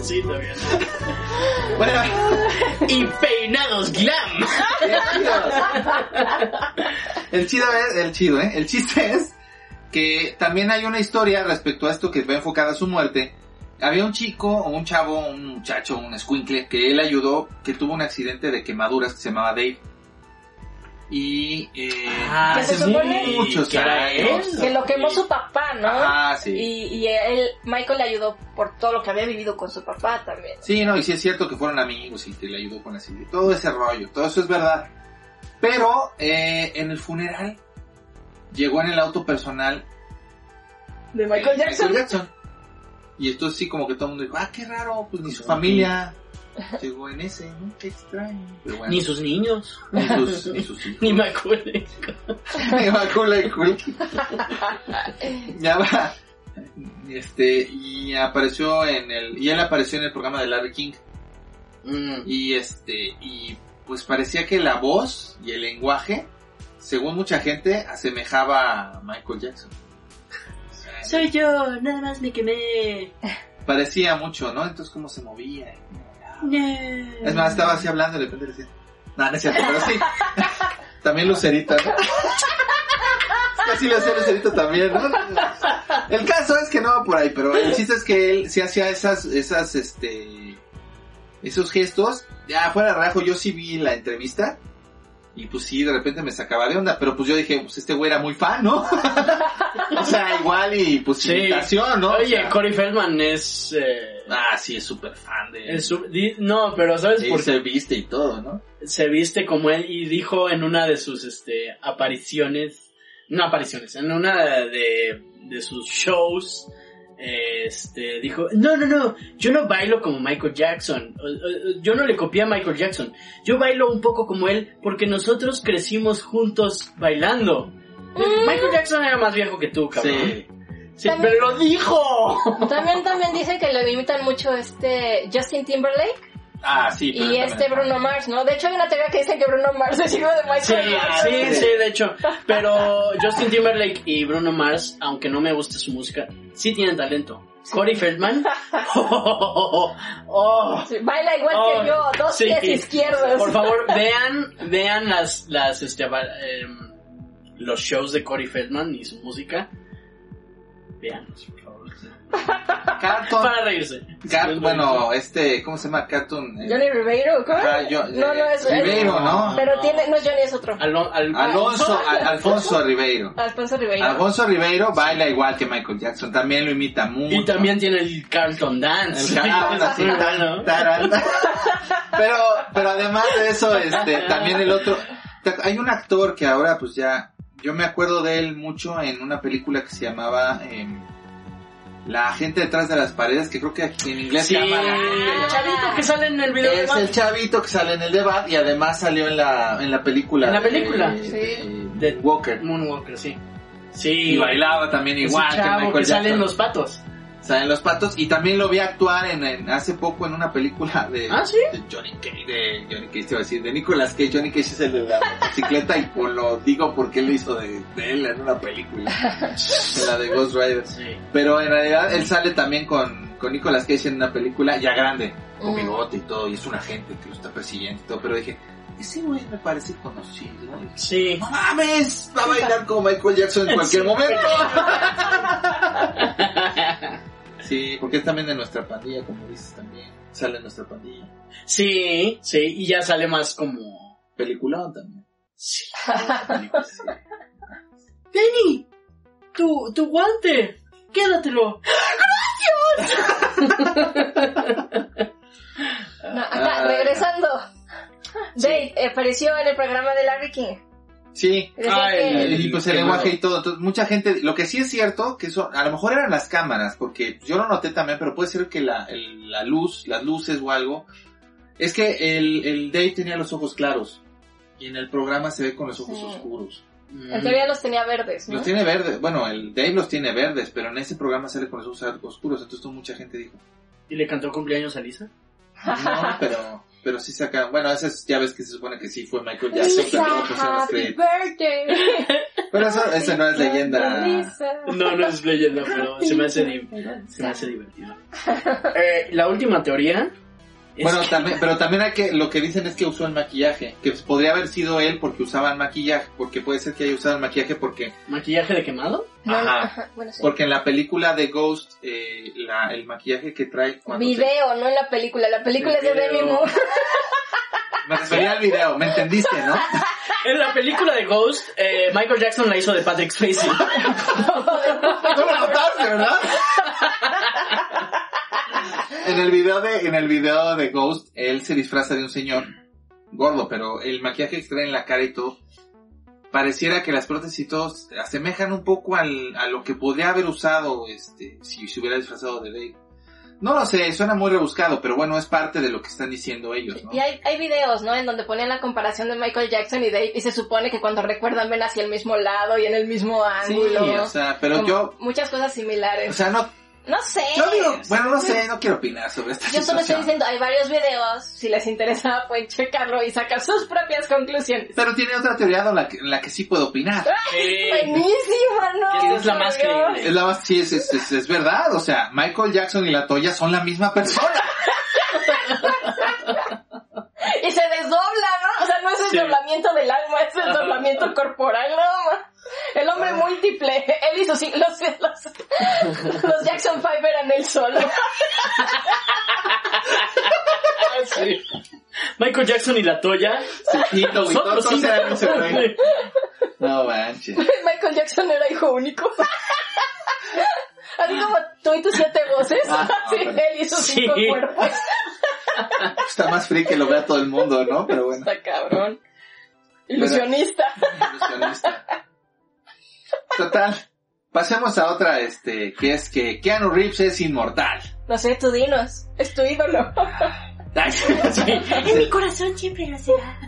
Sí, también. Bueno, Y peinados glam. el chido es, el chido, ¿eh? El chiste es que también hay una historia respecto a esto que va enfocada a su muerte. Había un chico, o un chavo, un muchacho, un escuincle, que él ayudó, que tuvo un accidente de quemaduras que se llamaba Dave. Y, eh, Ah, Que se supone muchos que años. Que lo quemó su papá, ¿no? Ah, sí. Y, y él, Michael le ayudó por todo lo que había vivido con su papá también. Sí, no, y sí es cierto que fueron amigos y que le ayudó con así, todo ese rollo, todo eso es verdad. Pero eh, en el funeral llegó en el auto personal De eh, Michael Jackson. Y esto sí como que todo el mundo dijo, ah, qué raro, pues ni su familia llegó en ese, ¿no? Qué extraño. Pero bueno, Ni sus niños. ni sus, ni sus hijos. Ni acuerdo. Ni Macaulay Culkin. Ya va. Este, y apareció en el, y él apareció en el programa de Larry King. Mm. Y este, y pues parecía que la voz y el lenguaje, según mucha gente, asemejaba a Michael Jackson. Soy yo, nada más me quemé. Parecía mucho, ¿no? Entonces cómo se movía. Es más, estaba así hablando y de repente le decía, no, no es cierto, pero sí. también Lucerita, ¿no? Así le hacía Lucerito también, ¿no? El caso es que no va por ahí, pero el chiste es que él sí hacía esas, esas, este, esos gestos. Ya fuera de relajo, yo sí vi la entrevista. Y pues sí, de repente me sacaba de onda, pero pues yo dije, pues este güey era muy fan, ¿no? o sea, igual y pues Sí. imitación, ¿no? O Oye, sea, Corey Feldman es... eh, Ah, sí, es súper fan de es su- di- no, pero ¿sabes Sí, por qué? se viste y todo, ¿no? se viste como él y dijo en una de sus este apariciones, no apariciones, en una de, de sus shows, este, dijo, no, no, no, yo no bailo como Michael Jackson, O- o- yo no le copié a Michael Jackson, yo bailo un poco como él porque nosotros crecimos juntos bailando. Michael Jackson era más viejo que tú, cabrón. Sí. Sí, También- pero lo dijo. También, también dicen que lo imitan mucho este Justin Timberlake Ah, sí. pero y también- este Bruno Mars, ¿no? De hecho hay una teoría que dicen que Bruno Mars es hijo de Michael Sí, Jackson. sí, sí, de hecho. Pero Justin Timberlake y Bruno Mars, aunque no me guste su música, sí tienen talento. Corey Feldman. Oh, oh, Sí, Baila igual oh, que yo, dos sí. pies izquierdos. Por favor, vean, vean las, las, este, em, los shows de Corey Feldman y su música. Veanlos, por favor. Cartoon. Para reírse. Es bueno, este, ¿cómo se llama? Cartoon. eh, Johnny Ribeiro, ¿cómo? ah, yo- no, no es Ribeiro, ¿no? Pero tiene, no es Johnny, es otro. Alon- Al- Alonso, Al- Alfonso Ribeiro. Alfonso Ribeiro. Alfonso Ribeiro baila igual que Michael Jackson, también lo imita mucho. Y también tiene el Carlton Dance. El Carlton, taran. Pero, pero además de eso, este, también el otro, hay un actor que ahora pues ya, yo me acuerdo de él mucho en una película que se llamaba em, La gente detrás de las paredes, que creo que aquí en inglés Sí, se llama el chavito que sale en el video de Es el chavito que sale en el debate y además salió en la, en la película. ¿En la película? De, Sí. de- De- Walker. Moonwalker, sí. Sí. Y bailaba también Ese igual que chavo Michael que sale Jackson. en los patos. Sale en los patos y también lo vi actuar en, en- hace poco en una película de, ¿Ah, sí? de Johnny Cage, de Johnny Cage te iba a decir, de Nicolas Cage. Johnny Cage es el de la motocicleta y pues lo digo porque él lo hizo de, de él en una película, en la de Ghost Rider. Sí. Pero en realidad él sale también con, con Nicolas Cage en una película ya grande, con Mm. bigote y todo, y es un agente que lo está persiguiendo y todo, pero dije, ese güey me parece conocido. Sí. ¡No mames! Va a bailar como Michael Jackson en cualquier Sí. momento. Sí, porque es también de nuestra pandilla, como dices también. Sale en nuestra pandilla. Sí, sí, y ya sale más como... Peliculón también. Sí. Sí. Denny, tu, tu guante, quédatelo. No, acá, Ah. regresando. Dave eh, apareció en el programa de Larry King. Sí. Que- el- Y pues el lenguaje y todo. Entonces, mucha gente, lo que sí es cierto, que eso, a lo mejor eran las cámaras, porque yo lo noté también, pero puede ser que la, el- la luz, las luces o algo, es que el, el Dave tenía los ojos claros. Y en el programa se ve con los ojos Sí. oscuros. En teoría los tenía verdes, ¿no? Los tiene verdes, bueno, el Dave los tiene verdes, pero en ese programa sale con los ojos oscuros, entonces mucha gente dijo, ¿Y le cantó cumpleaños a Lisa? no, pero, pero sí sacan, bueno, esas ya ves que se supone que sí fue Michael Jackson, Lisa, pero no pusieron los créditos. birthday. Pero eso, eso no es leyenda. No, no es leyenda, pero se me hace, se me hace divertido. Eh, la última teoría Bueno, que- también, pero también hay que, lo que dicen es que usó el maquillaje, que podría haber sido él porque usaba el maquillaje, porque puede ser que haya usado el maquillaje porque, maquillaje de quemado. No, Ajá. ajá, bueno, sí. porque en la película de Ghost, eh, la, el maquillaje que trae cuando se- Video, no en la película. La película es de. Demi Moore. me refería al video, ¿me entendiste, no? En la película de Ghost, eh, Michael Jackson la hizo de Patrick Swayze. No lo notaste, ¿verdad? En el video de, en el video de Ghost, él se disfraza de un señor gordo, pero el maquillaje que trae en la cara y todo, pareciera que las prótesis y todo se asemejan un poco al, a lo que podría haber usado, este, si se hubiera disfrazado de Dave. No lo sé, suena muy rebuscado, pero bueno, es parte de lo que están diciendo ellos, ¿no? Y hay, hay videos, ¿no? En donde ponían la comparación de Michael Jackson y Dave y se supone que cuando recuerdan ven hacia el mismo lado y en el mismo Sí, ángulo. o sea, pero yo, Muchas cosas similares. o sea, no, no sé. yo digo, bueno, no sé, no quiero opinar sobre esta Yo solo estoy diciendo, hay varios videos, si les interesa pueden checarlo y sacar sus propias conclusiones. Pero tiene otra teoría en la que, en la que sí puedo opinar. Buenísima, ¿no? ¿Quién es la más creíble? Es la más, sí, es, es, es- es verdad. O sea, Michael Jackson y la Toya son la misma persona. desdoblamiento del alma, es el desdoblamiento corporal, más. El hombre múltiple, él hizo sí, los, los, los Jackson Five eran él solo. Sí. Michael Jackson y la Toya. Tito, güey, todos, todos eran ese güey. No manches. Michael Jackson era hijo único. Así como tú y tus siete voces, Ah, sí, no, él hizo cinco Sí. cuerpos. Está más free que lo vea todo el mundo, ¿no? Pero bueno. Está cabrón. Ilusionista. Ilusionista. Total. Pasemos a otra, este, que es que Keanu Reeves es inmortal. No sé, tú dinos. Es tu ídolo. Sí. En mi corazón siempre lo será.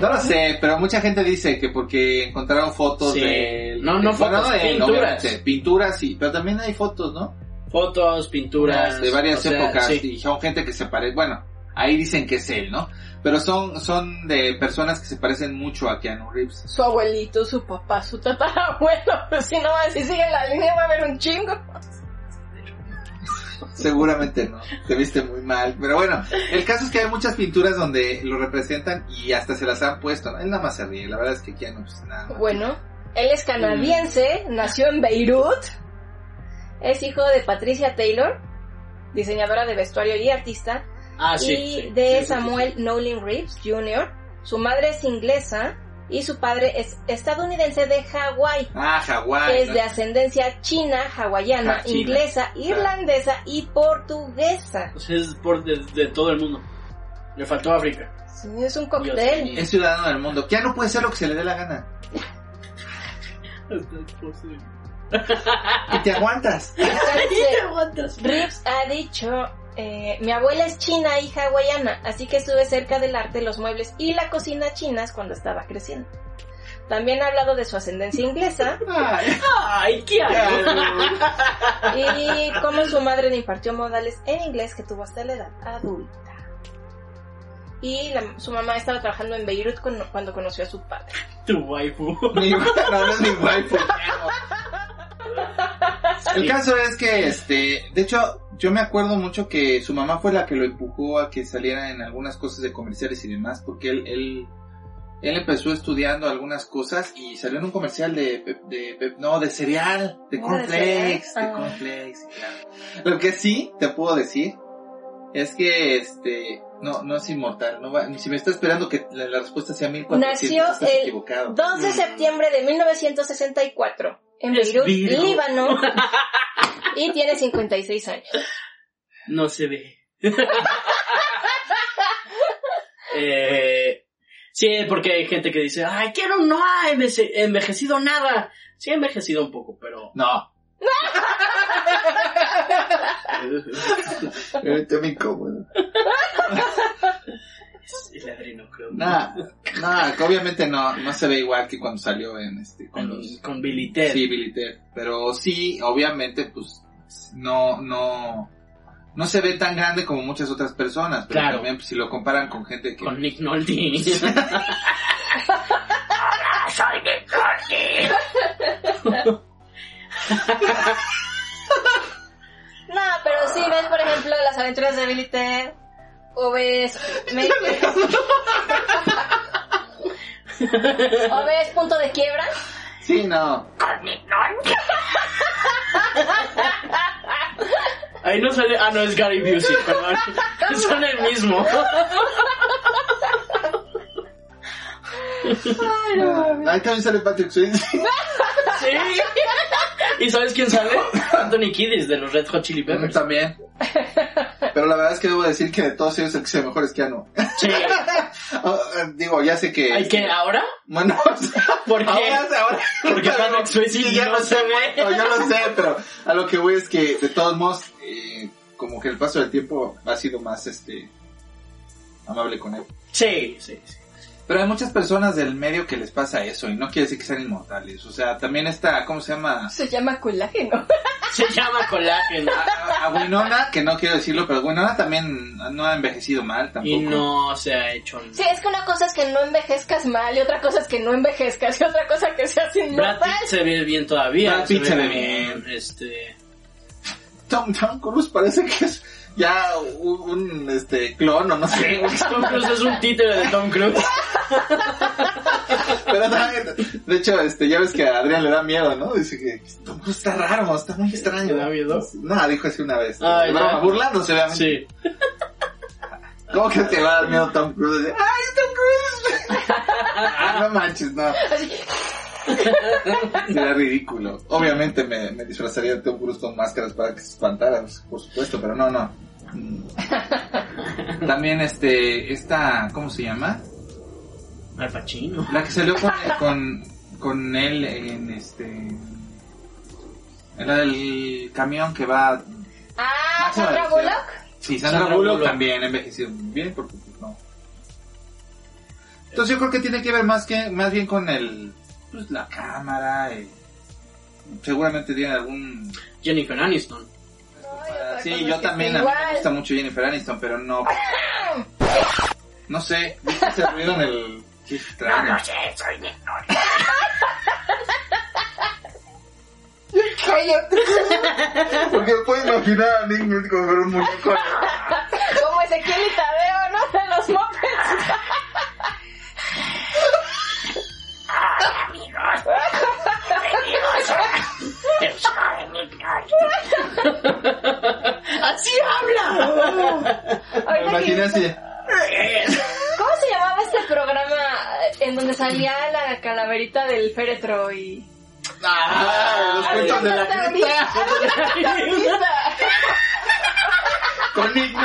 No lo sé, pero mucha gente dice que porque encontraron fotos Sí. de... No, no fotos, pinturas. obviamente, pinturas, sí, pero también hay fotos, ¿no? Fotos, pinturas. de varias sea, épocas sí. y son gente que se parece, bueno, ahí dicen que es él, ¿no? Pero son, son de personas que se parecen mucho a Keanu Reeves. Su abuelito, su papá, su tatarabuelo. Pues si no, si sigue la línea va a haber un chingo. Seguramente no, te viste muy mal. Pero bueno, el caso es que hay muchas pinturas donde lo representan y hasta se las han puesto, ¿no? Él nada más se ríe, la verdad es que Keanu pues nada. más. Bueno, él es canadiense, nació en Beirut, es hijo de Patricia Taylor, diseñadora de vestuario y artista, Ah, sí. y sí, de sí, sí, sí. Samuel Nolan Reeves Jr. Su madre es inglesa y su padre es estadounidense de Hawái. Ah, Hawái. Es ¿no? de ascendencia china, hawaiana, Ah, china. inglesa, irlandesa y portuguesa. Sea, es por de, de todo el mundo. Le faltó África. Sí, es un cóctel. Es ciudadano del mundo. Keanu puede ser lo que se le dé la gana. Y te aguantas. Entonces, Reeves ha dicho, eh, mi abuela es china y hawaiana, así que estuve cerca del arte, los muebles y la cocina chinas cuando estaba creciendo. También ha hablado de su ascendencia inglesa Ay, ¡Ay, qué hago! y cómo su madre le impartió modales en inglés que tuvo hasta la edad adulta. Y la- su mamá estaba trabajando en Beirut con- cuando conoció a su padre. Tu waifu. mi, no, no es mi waifu. El caso es que, este, de hecho, yo me acuerdo mucho que su mamá fue la que lo empujó a que saliera en algunas cosas de comerciales y demás, porque él, él, él empezó estudiando algunas cosas y salió en un comercial de, Pep- de, Pep- no, de cereal, de Ah, ¿de cornflakes, cereal? de Ah. cornflakes, claro. Lo que sí te puedo decir es que, este, no, no es inmortal, no va, si me está esperando que la, la respuesta sea 1400, Nació estás el equivocado. 2 de septiembre de 1964 en Es Beirut. Líbano, y tiene 56 años. No se ve. eh, sí, porque hay gente que dice, ay, quiero no ha envejecido nada. Sí, ha envejecido un poco, pero... No. Ahorita me adrenocromo. Nada, nada, que obviamente no, no se ve igual que cuando salió en este, con los, Con Billy Ted. sí, Billy Ted. Pero sí, obviamente, pues, no, no, no se ve tan grande como muchas otras personas. Pero Claro. también, pues, si lo comparan con gente que, Con Nick Nolte. No, pero sí ves, por ejemplo, las aventuras de Billy Ted, o ves... me- o ves Punto de Quiebra. sí, no. Ahí no sale... Ah, no, es Gary Busey, perdón. Son el mismo. Ahí también sale Patrick Swayze. Sí. ¿Y sabes quién sale? Anthony Kiddis de los Red Hot Chili Peppers. También. Pero la verdad es que debo decir que de todos ellos el que se ve mejor es Keanu. Sí. Oh, eh, digo, ya sé que... ¿Hay que ahora? Bueno, ¿Por qué? Ahora, ahora. Porque Patrick Swayze Sí, ya no lo se sé, ve. no, yo lo sé, pero a lo que voy es que de todos modos, eh, como que el paso del tiempo ha sido más, este, amable con él. Sí, sí, sí. Pero hay muchas personas del medio que les pasa eso y no quiere decir que sean inmortales. O sea, también está, ¿cómo se llama? Se llama colágeno. Se llama colágeno. A, a Winona, que no quiero decirlo, pero Winona también no ha envejecido mal tampoco. Y no se ha hecho... Sí, es que una cosa es que no envejezcas mal y otra cosa es que no envejezcas y otra cosa que seas Brad inmortal. Pitt se ve bien todavía. Brad Pitt se ve como, bien. Este... Tom, Tom Cruise parece que es ya un, un, este, clon o no sé. Tom Cruise es un títere de Tom Cruise. Pero también, de hecho, este, ya ves que a Adrián le da miedo, ¿no? Dice que Tom Cruise está raro, está muy extraño. ¿Le da miedo? No, dijo así una vez. Ah, broma, burlándose, obviamente. Sí. ¿Cómo que te va a dar miedo Tom Cruise? ¡Ay, Tom Cruise! Ah, no manches, no. Sería ridículo. Obviamente me, me disfrazaría de Tom Cruise con máscaras para que se espantara, por supuesto, pero no, no. Mm. También este, esta, ¿cómo se llama? Al Pacino. La que salió con, con, con él en este... En la del camión que va... Ah, Sandra. Bullock. Sí, Sandra, Sandra Bullock, Bullock. también envejeció bien porque pues, no. Entonces yo creo que tiene que ver más que más bien con el pues, la cámara y seguramente tiene algún Jennifer Aniston. Otra sí, yo también a mí me gusta mucho Jennifer Aniston, pero no no sé, ¿viste ese ruido en el Qué extraño. Cállate. Porque puedo imaginar a Nick Newton como ver un muñeco. Como Ezequiel y Tadeo, ¿no? De los Muppets. ¡Así habla! Me imaginé así. ¿Cómo se llamaba este programa en donde salía la calaverita del féretro y... Ah, los cuentos de la cripta. Con Nick.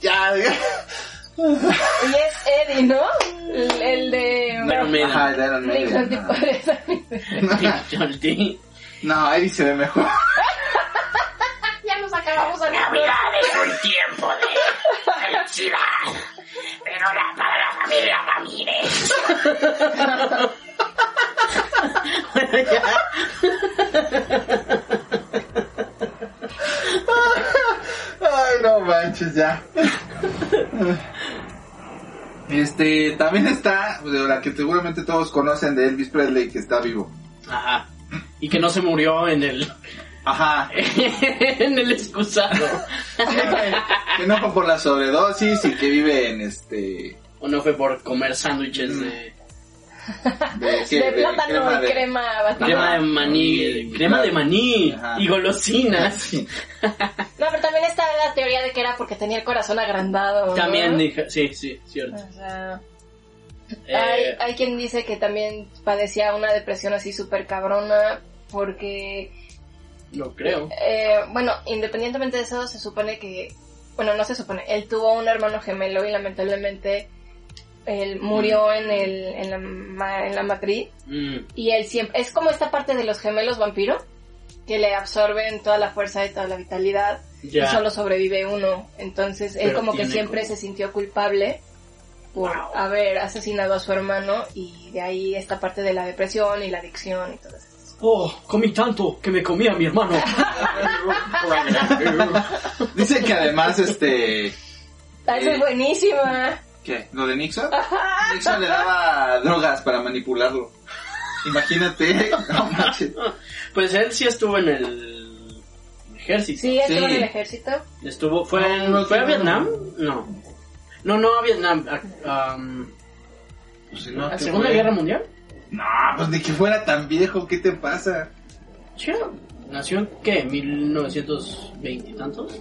Ya, ya. Y es Eddie, ¿no? El, el de... Maiden. Ajá, de Iron Maiden, de. No, Eddie se ve mejor. Ya nos acabamos a Navidad es un tiempo de felicidad, pero la, para la familia Ramírez. Ay, no manches, ya. Este, también está, de la que seguramente todos conocen de Elvis Presley, que está vivo. Ajá. Y que no se murió en el... Ajá. en el excusado. Que no fue por la sobredosis y que vive en este... o no fue por comer sándwiches de... De, plátano y crema batida. Crema de maní, crema de maní Ajá. y golosinas. Sí. No, pero también está la teoría de que era porque tenía el corazón agrandado. ¿no? También dije, sí, sí, cierto. O sea, Eh, hay, hay quien dice que también padecía una depresión así súper cabrona porque, lo creo. eh, bueno, independientemente de eso, se supone que, bueno, no se supone, él tuvo un hermano gemelo y lamentablemente él murió en, el, en, la, en la matriz Mm, y él siempre, es como esta parte de los gemelos vampiro que le absorben toda la fuerza y toda la vitalidad ya. y solo sobrevive uno. Entonces él Pero como que siempre como- se sintió culpable por Wow. haber asesinado a su hermano y de ahí esta parte de la depresión y la adicción y todo eso. Oh, comí tanto que me comí a mi hermano. Dicen que además, este... Esa Eh. es buenísima. ¿Qué? ¿Lo de Nixon? Nixon le daba drogas para manipularlo. Imagínate. No manches. pues él sí estuvo en el ejército. Sí, estuvo Sí. en el ejército. Estuvo, fue, No, en- no, ¿fue a no. Vietnam? No. No, no a Vietnam. A, um, Pues si no, ¿a ¿qué Segunda fue? Guerra Mundial. No, pues ni que fuera tan viejo, ¿qué te pasa? Chido. ¿Nació en qué? ¿1920 y tantos?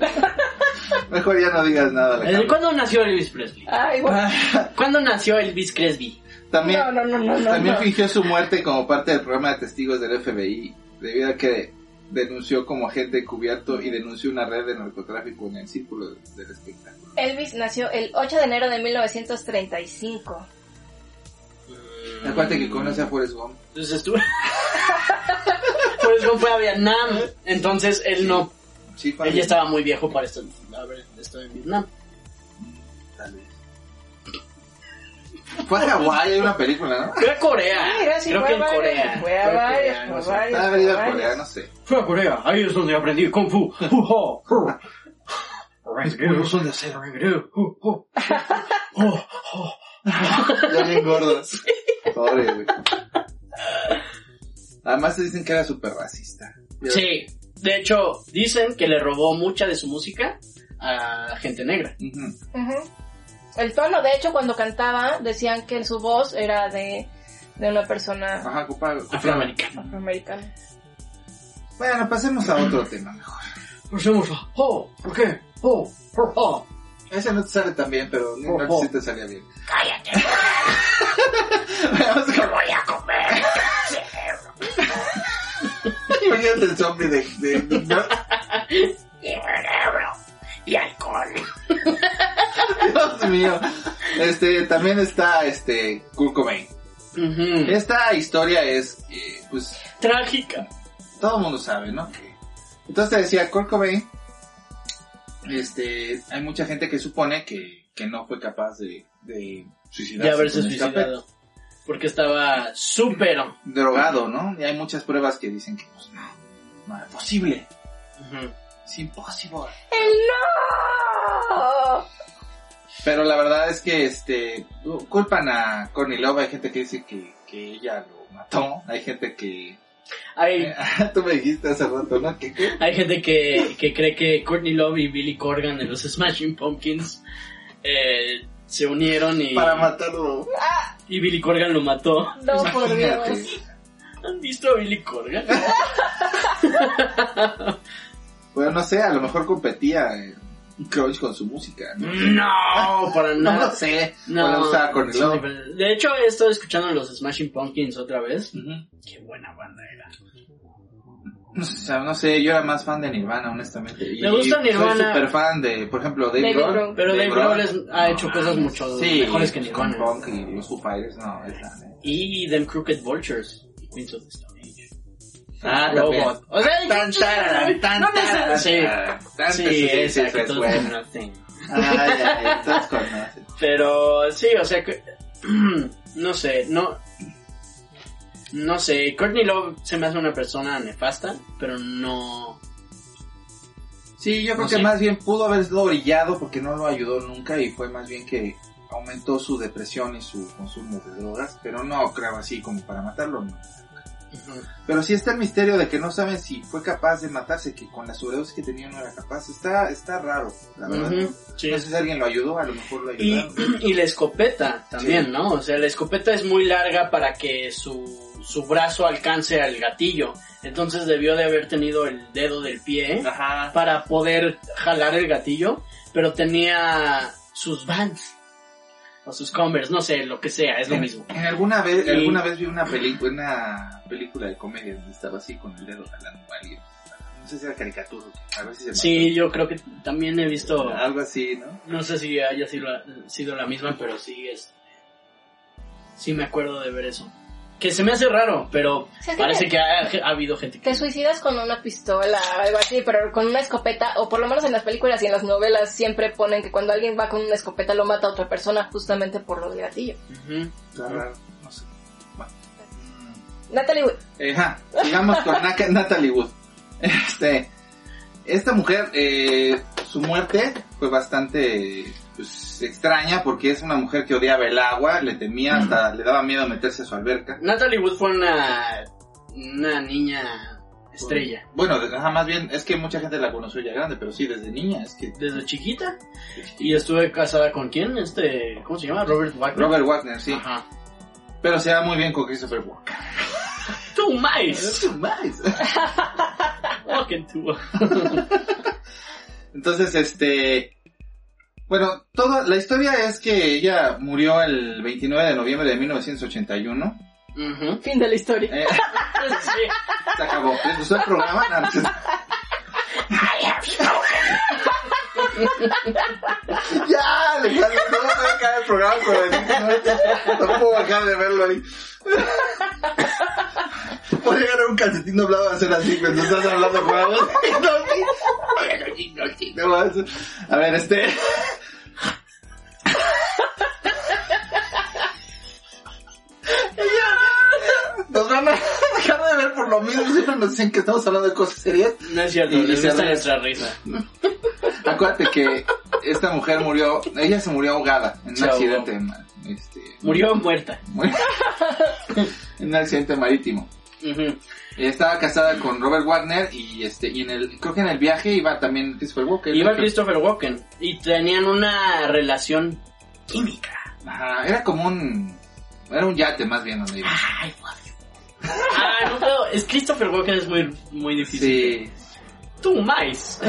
Mejor ya no digas nada. ¿Desde Alejandro. cuándo nació Elvis Presley? Ay, bueno. ¿Cuándo nació Elvis Cresby? También, No, no, no, no, no. también no. fingió su muerte como parte del programa de testigos del FBI, debido a que denunció como agente encubierto y denunció una red de narcotráfico en el círculo del espectáculo. Elvis nació el 8 de enero de 1935. Acuérdate que conoce a Forrest Gump. Entonces estuvo... Por eso fue a Vietnam. Entonces él no... Sí, fue Él ya estaba muy viejo para estar, haber estado en Vietnam. Tal vez. Fue a Hawái, hay una película, ¿no? Creo a Corea. Mira, sí, Creo fue que en a varios, Corea. Fue a varios, Corea, fue a varios. Fue a. Corea, no sé. Fue a Corea, ahí es donde aprendí Kung Fu. Hu-ha, hu. son de acero. Hu, hu. Oh, oh. Ya bien gordos. Pobre, güey. Además dicen que era súper racista. Sí, de hecho, dicen que le robó mucha de su música a gente negra. El tono, de hecho, cuando cantaba, decían que su voz era de, de una persona Ajá, Afroamericana. afroamericana. Bueno, pasemos a otro tema mejor. Pasemos a... Oh, ¿por qué? Oh, oh, oh. Ese no te sale tan bien, pero no, Oh, oh. sí te salía bien. Cállate, Vamos voy a comer. Imagínate el zombie de... de- ¿no? Cerebro y alcohol. Dios mío. Este, también está este Kurt Cobain. Esta historia es, eh, pues, Trágica. todo el mundo sabe, ¿no? Entonces te decía, Kurt Cobain, este, hay mucha gente que supone que, que no fue capaz de, de suicidarse. De haberse suicidado. Porque estaba súper... Drogado, ¿no? Y hay muchas pruebas que dicen que, pues, no, no es posible. Es imposible. ¡El no! Pero la verdad es que, este, culpan a Courtney Love, hay gente que dice que, que ella lo mató, hay gente que... Hay, Tú me dijiste hace rato, ¿no? Que, que- hay gente que, que cree que Courtney Love y Billy Corgan de los Smashing Pumpkins eh, se unieron y, para matarlo. y Billy Corgan lo mató. No, por. Dios. ¿Han visto a Billy Corgan? Bueno, no sé, a lo mejor competía eh, Crunch con su música, ¿no? No, para No nada. lo sé. No, usaba con el De hecho, he estado escuchando los Smashing Pumpkins otra vez. Ujú. Qué buena banda era. No sé, o sea, no sé, yo era más fan de Nirvana, honestamente. Y Me gusta Nirvana. Soy súper fan de, por ejemplo, Dave, Dave Grohl. Pero Dave Grohl es- ha hecho cosas mucho Sí, mejores que Nirvana. Punk y los Foo Fighters, no, ¿eh? Y Them Crooked Vultures. y Queens of the Stone Age. Ah. Robot. O sea, Tan, tararán, tan, no necesariamente- tararán, Sí, tan, sí, sí, esa sí, que es todos conocen. Pero sí, o sea que no sé, no no sé, Courtney Love se me hace una persona nefasta, pero no Sí, yo creo No que sé. más bien pudo haberlo brillado porque no lo ayudó nunca y fue más bien que aumentó su depresión y su consumo de drogas, pero no creo así como para matarlo, no. Pero sí está el misterio de que no saben si fue capaz de matarse, que con la sobredosis que tenía no era capaz. Está, está raro, la verdad. Sí. No sé si alguien lo ayudó, a lo mejor lo Y, ayudaron. y la escopeta también, Sí. ¿no? O sea, la escopeta es muy larga para que su, su brazo alcance al gatillo. Entonces debió de haber tenido el dedo del pie Ajá. para poder jalar el gatillo, pero tenía sus Vans o sus Converse, no sé, lo que sea, es lo En- mismo. En alguna vez, Y- alguna vez vi una película, una película de comedia donde estaba así con el dedo jalando a alguien. No sé si era caricatura, a ver si se Sí, yo creo que también he visto. Algo así, ¿no? no sé si haya sido, sido la misma, pero sí es, sí me acuerdo de ver eso. Que se me hace raro, pero parece que ha, ha habido gente que... Te suicidas con una pistola o algo así, pero con una escopeta, o por lo menos en las películas y en las novelas siempre ponen que cuando alguien va con una escopeta lo mata a otra persona justamente por lo del gatillo. Ujú. Está raro, no sé. Bueno. Natalie Wood. Eh, Ajá, sigamos con Natalie Wood. Este, esta mujer, eh, su muerte fue bastante pues, extraña porque es una mujer que odiaba el agua, le temía, hasta le daba miedo meterse a su alberca. Natalie Wood fue una, una niña estrella. Bueno, de- ajá, más bien, es que mucha gente la conoció ya grande, pero sí, desde niña, es que... Desde chiquita. Y estuve casada con quién? Este, ¿cómo se llama? Robert Wagner. Robert Wagner, sí. Ajá. Pero se da muy bien con Christopher Walken. Tú más. Nice. Walken tú. Entonces, este... Bueno, toda la historia es que ella murió el 29 de noviembre de 1981. Ujú. Fin de la historia. Eh, Sí. se acabó. ¿Les gustó el programa? No, I have. ya, Alejandro, no voy a acabar el programa con el no, puedo bajar de verlo ahí. Voy a llegar a un calcetín doblado a hacer así cuando estás hablando con algo. A ver, este... Nos van a dejar de ver por lo mismo. Siempre nos dicen que estamos hablando de cosas serias. No es cierto, Y les gusta nuestra risa. Acuérdate que esta mujer murió, ella se murió ahogada en un Se accidente, este, Murió muerta. muy- en un accidente marítimo. Ujú. Estaba casada con Robert Wagner y este y en el creo que en el viaje iba también Christopher Walken. Iba Christopher Walken y tenían una relación química. Ajá, era como un era un yate más bien donde iba. Ay, Ah, no puedo. Es Christopher Walken es muy, muy difícil. Sí. Tú más.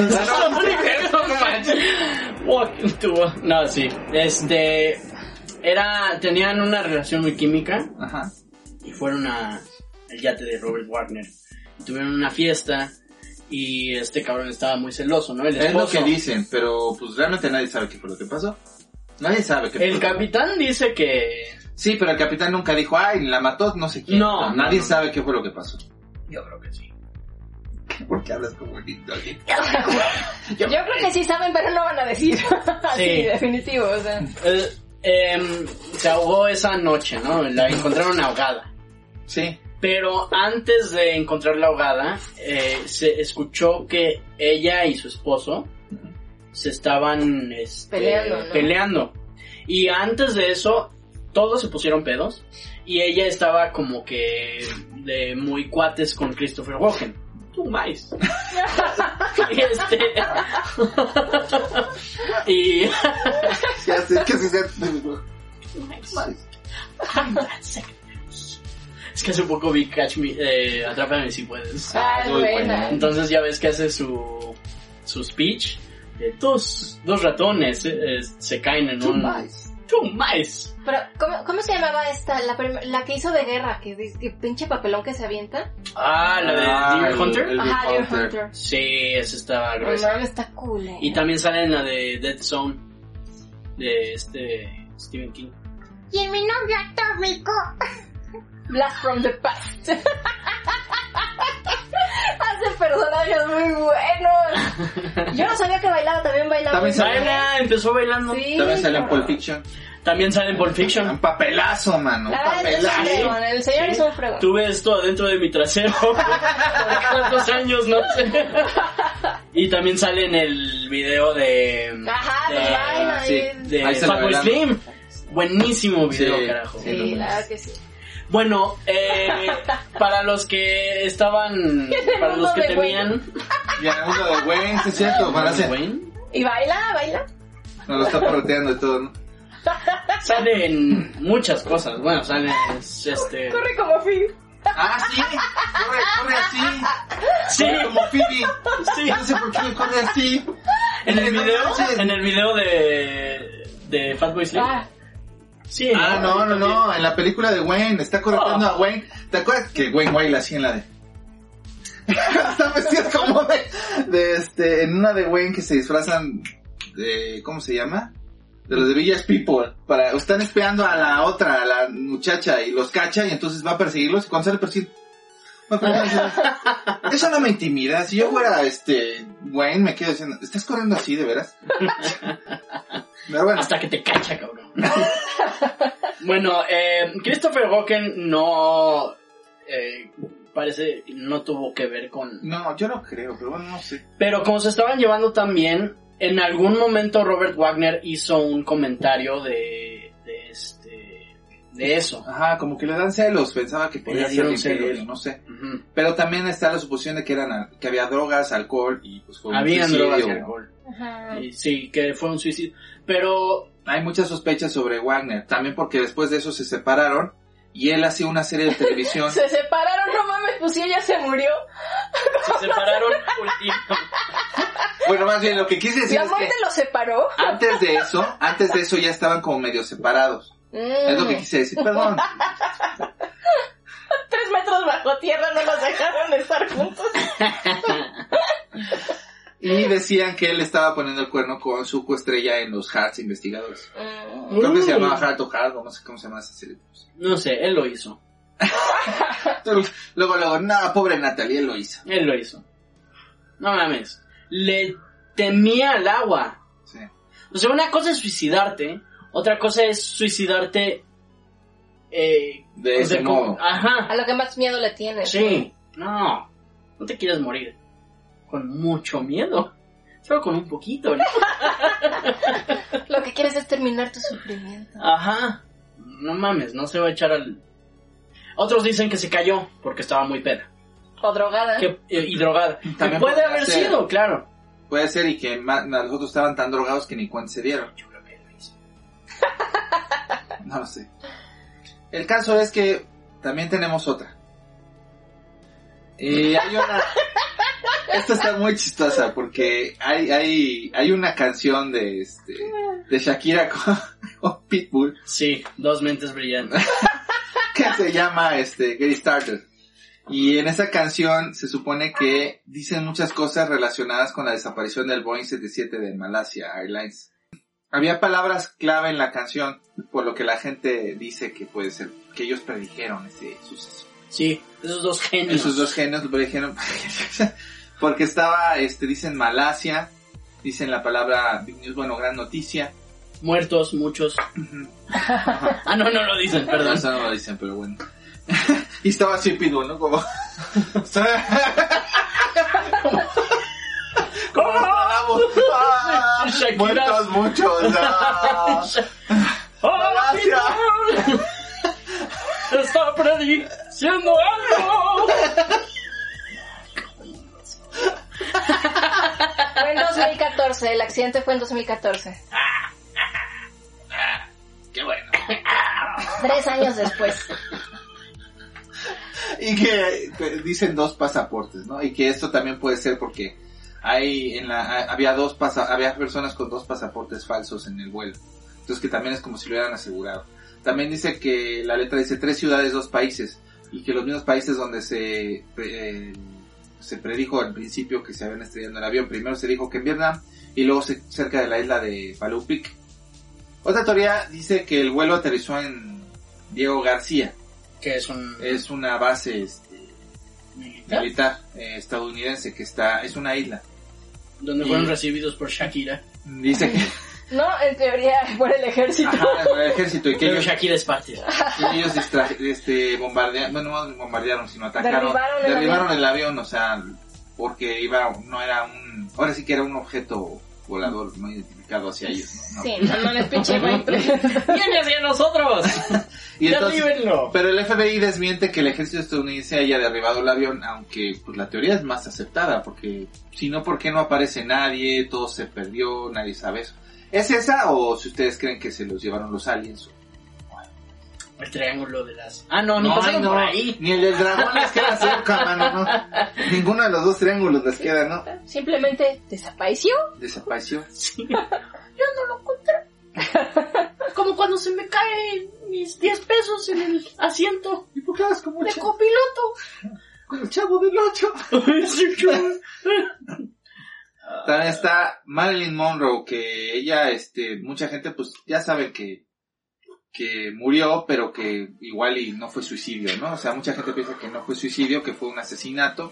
Tú. No, sí. Este. Era. Tenían una relación muy química Ajá. y fueron a. El yate de Robert Wagner. Tuvieron una fiesta y este cabrón estaba muy celoso, ¿no? El Es lo que dicen, pero pues realmente nadie sabe qué fue lo que pasó. Nadie sabe qué El capitán dice que. Sí, pero el capitán nunca dijo, ay, la mató no sé quién. No, nadie no, no. sabe qué fue lo que pasó. Yo creo que sí. ¿Por qué hablas como lindo? Yo creo que sí saben, pero no van a decir. Sí. definitivo, o sea. Eh, em, se ahogó esa noche, ¿no? La encontraron ahogada. Sí. Pero antes de encontrarla ahogada, eh, se escuchó que ella y su esposo se estaban este, Peleando, ¿no? peleando. Y antes de eso, todos se pusieron pedos. Y ella estaba como que de muy cuates con Christopher Walken. Tú más. y este. y. Ya sé que se... Es que hace poco vi Catch Me, eh, Atrápame si puedes. Ah, muy buena. Entonces ya ves que hace su, su speech. De dos, dos ratones eh, eh, se caen en un... Two mice. Pero, ¿cómo, ¿cómo se llamaba esta? La, la que hizo de guerra, que, que pinche papelón que se avienta. Ah, la de Ah, Deer Hunter. el- Ajá, Deer Hunter. Hunter. Sí, esa estaba gruesa. está cool, eh. Y también sale en la de Dead Zone. De este Stephen King. Y en mi novio atómico. Blast from the past. Personajes muy buenos. Yo no sabía que bailaba, también bailaba. También. Baila, empezó bailando. Sí. También salió en Pulp Fiction. También sale en Pulp Un Fiction. papelazo, mano. Un es un papelazo. fregón, el señor Sí. es un fregón. Tuve esto adentro de mi trasero por cuántos años, no sé. Y también sale en el video de... Ajá, de, baila sí. ahí. de bailando. Slim. Buenísimo video, Sí, carajo. sí. Sí, la verdad que sí. Bueno, eh, para los que estaban, para los que temían, Ya, uno de Wayne, sí es cierto. Para hacer. Wayne, ¿Y baila? ¿Baila? Nos lo está porreteando y todo, ¿no? sale en muchas cosas. Bueno, sale este, Corre como Phil. Ah, sí. Corre, corre así. sí, Corre como Phoebe. sí, No sé por qué corre así. en el No video, en el video de de Fatboy Slim. Ah, Sí, Ah, no, no, no. En la película de Wayne. Está correteando a Wayne. ¿Te acuerdas que Wayne baila así en la de... Está vestido como de, de este, en una de Wayne que se disfrazan de, ¿cómo se llama? De los de Village People. Para, están espiando a la otra, a la muchacha, y los cacha y entonces va a perseguirlos y cuando sale persigue. va a perseguirlos. Eso no me intimida. Si yo fuera este Wayne me quedo diciendo, ¿estás corriendo así de veras? Pero bueno, hasta que te cacha, cabrón. bueno, eh, Christopher Walken no eh, parece no tuvo que ver con no, yo no creo, pero bueno, no sé. Pero como se estaban llevando también, en algún momento Robert Wagner hizo un comentario de, de este, de eso. Ajá, como que le dan celos, pensaba que podía ser celos. no sé. Pero también está la suposición de que eran que había drogas, alcohol y pues fue un Habían suicidio. drogas y alcohol. ajá. Y sí, que fue un suicidio. Pero, Hay muchas sospechas sobre Wagner, también porque después de eso se separaron y él hacía una serie de televisión. Se separaron, no mames, pues si ella se murió. se separaron último. bueno, más bien lo que quise decir La es que muerte los separó. antes de eso, antes de eso ya estaban como medio separados. Es lo que Mm. quise decir, perdón. Tres metros bajo tierra no los dejaron de estar juntos. Y decían que él estaba poniendo el cuerno con su coestrella en los Hearts investigadores. Mm. Creo que se Mm. llamaba Heart to Heart o no sé cómo se llama esa serie. No sé, él lo hizo. Luego, luego, no, pobre Natalie, él lo hizo. Él lo hizo. No mames. Le temía al agua. Sí. O sea, una cosa es suicidarte, otra cosa es suicidarte eh, De ese modo. Ajá. A lo que más miedo le tienes. Sí. No. No te quieres morir. Con mucho miedo. Solo con un poquito. ¿no? Lo que quieres es terminar tu sufrimiento. Ajá. No mames, no se va a echar al... Otros dicen que se cayó porque estaba muy peda. O drogada. que, eh, y drogada. También puede haber ser. sido, claro. Puede ser y que los otros estaban tan drogados que ni cuenta se dieron. Yo creo que lo hizo. No lo sé. El caso es que también tenemos otra. Y hay una... Esta está muy chistosa porque hay, hay, hay una canción de, este, de Shakira con, con Pitbull Sí, dos mentes brillantes. que se llama este, Get Started. Y en esa canción se supone que dicen muchas cosas relacionadas con la desaparición del Boeing 77 de Malasia Airlines. Había palabras clave en la canción, por lo que la gente dice que puede ser que ellos predijeron ese suceso. Sí, esos dos genios. Esos dos genios lo predijeron porque estaba, este, dicen Malasia, dicen la palabra Big News, bueno, gran noticia. Muertos, muchos. ah, no, no lo dicen, Perdón, eso no lo dicen, pero bueno. y estaba así Pitbull, ¿no? Como... Como nos tragamos. Ah, muertos muchos. ah. ¡Ah, Malasia. Peter! ¡Está prediciendo algo! Fue en 2014, el accidente fue en 2014. Qué bueno. Tres años después. Y que, que dicen dos pasaportes, ¿no? Y que esto también puede ser porque hay en la había dos pasa, había personas con dos pasaportes falsos en el vuelo. Entonces que también es como si lo hubieran asegurado. También dice que la letra dice tres ciudades, dos países y que los mismos países donde se eh, se predijo al principio que se habían estrellado en el avión, primero se dijo que en Vietnam y luego se- cerca de la isla de Palupik. Otra teoría dice que el vuelo aterrizó en Diego García, Que es un... es una base este, militar, militar eh, estadounidense que está es una isla Donde y- fueron recibidos por Shakira. dice que No, en teoría por el ejército. ajá, el ejército y que ellos, Shakira es parte. que ellos este bombardearon bueno no bombardearon sino atacaron Derribaron el derribaron avión. el avión o sea porque iba no era un ahora sí que era un objeto volador no identificado hacia ellos ¿no? No. Sí, no mames, pinche güey. ¡Viene hacia nosotros! y entonces pero el FBI desmiente que el ejército estadounidense haya derribado el avión, aunque pues la teoría es más aceptada, porque si no, ¿por qué no aparece nadie? Todo se perdió, nadie sabe eso. ¿Es esa o si ustedes creen que se los llevaron los aliens? El triángulo de las... Ah, no, ni No, pasaron no, por ahí. ni el del dragón les queda cerca, mano, no. Ninguno de los dos triángulos les queda, ¿no? Simplemente desapareció. Desapareció. Como cuando se me caen mis 10 pesos en el asiento ¿Y por qué vas como el de chavo, copiloto. con el chavo del ocho? También está Marilyn Monroe, que ella, este, mucha gente pues ya sabe que, que murió, pero que igual y no fue suicidio, ¿no? O sea, mucha gente piensa que no fue suicidio, que fue un asesinato.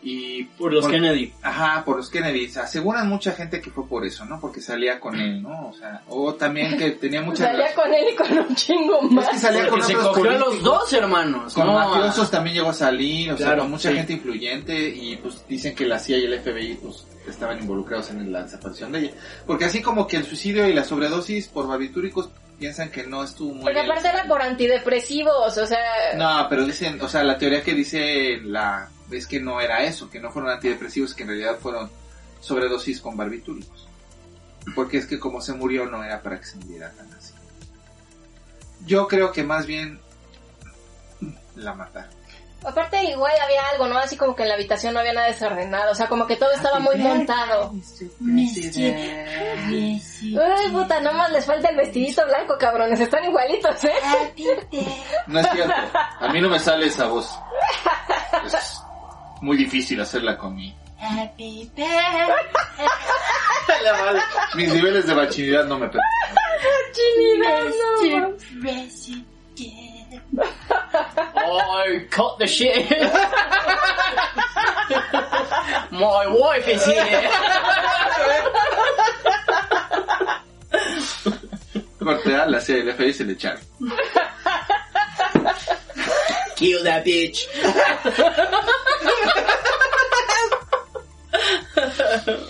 Y Por los Por- Kennedy. Ajá, por los Kennedy. Aseguran mucha gente que fue por eso, ¿no? Porque salía con él, ¿no? O sea, o también que tenía mucha Salía con él y con un chingo Es más. que salía Porque con se otros cogió a los dos hermanos. Con no, mafiosos también llegó a salir, o sea, con mucha sí. gente influyente y pues dicen que la CIA y el FBI pues estaban involucrados en la desaparición de ella. Porque así como que el suicidio y la sobredosis por barbitúricos piensan que no estuvo muy Porque aparte era por antidepresivos, o sea... No, pero dicen, o sea, la teoría que dice la es que no era eso, que no fueron antidepresivos, que en realidad fueron sobredosis con barbitúricos. Porque es que como se murió no era para que se muriera tan así. Yo creo que más bien la mataron. Aparte igual había algo, ¿no? Así como que en la habitación no había nada desordenado, o sea, como que todo estaba muy montado. Uy, puta, nomás les falta el vestidito blanco, cabrones, están igualitos, ¿eh? No es cierto. A mí no me sale esa voz. Es muy difícil hacerla con mi... Mis niveles de bachilleridad no me permiten. I cut the shit. My wife is here. Corte A, la CIA y el FBI se le echaron. Kill that bitch.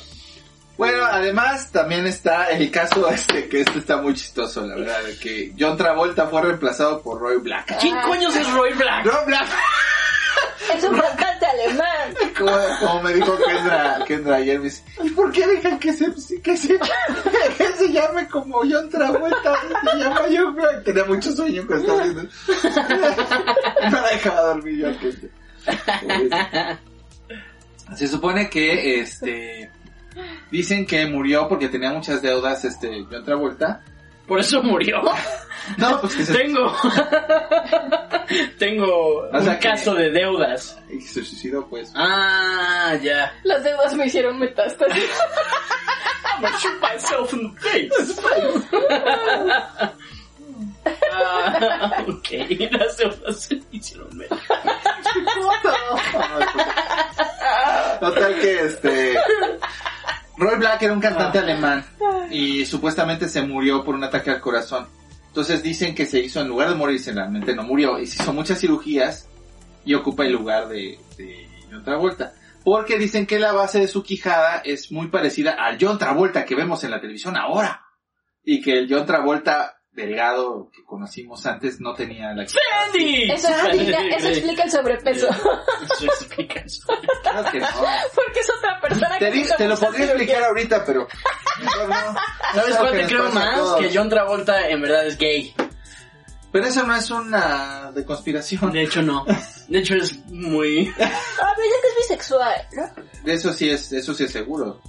Bueno, además también está el caso este, que este está muy chistoso, la verdad, de que John Travolta fue reemplazado por Roy Black. ¿Quién coño es Roy Black? Roy Black. Es un cantante alemán. Como, como me dijo Kendra, Kendra ayer, me dice, ¿y por qué dejan que se, que se, que se llame como John Travolta? Se llama John Frank. Tenía mucho sueño cuando estaba viendo. No la dejaba dormir yo a Kendra. Se supone que, este, dicen que murió porque tenía muchas deudas, este, John Travolta. Por eso murió. No, pues que se, Tengo. Tengo O sea un que- caso de deudas. y se suicidó, pues. Ah, ya. Las deudas me hicieron metástasis. I'm gonna shoot myself in the face. Ah, ok, las deudas se hicieron menos. Total que este Roy Black era un cantante alemán y supuestamente se murió por un ataque al corazón. Entonces dicen que se hizo, en lugar de morirse, realmente no murió, y se hizo muchas cirugías y ocupa el lugar de, de John Travolta. Porque dicen que la base de su quijada es muy parecida al John Travolta que vemos en la televisión ahora. Y que el John Travolta delgado que conocimos antes no tenía la quijada. ¡Andy! Eso, explica, eso explica el sobrepeso. Eso explica eso. Claro que no. Porque es otra persona Te, que hizo te lo podría explicar ahorita, pero... mejor no. ¿Sabes cuál te creo más? Que John Travolta en verdad es gay. Pero eso no es una de conspiración. De hecho, no. De hecho, es muy... Ah, pero ya que es bisexual, ¿no? De eso sí es, eso sí es seguro.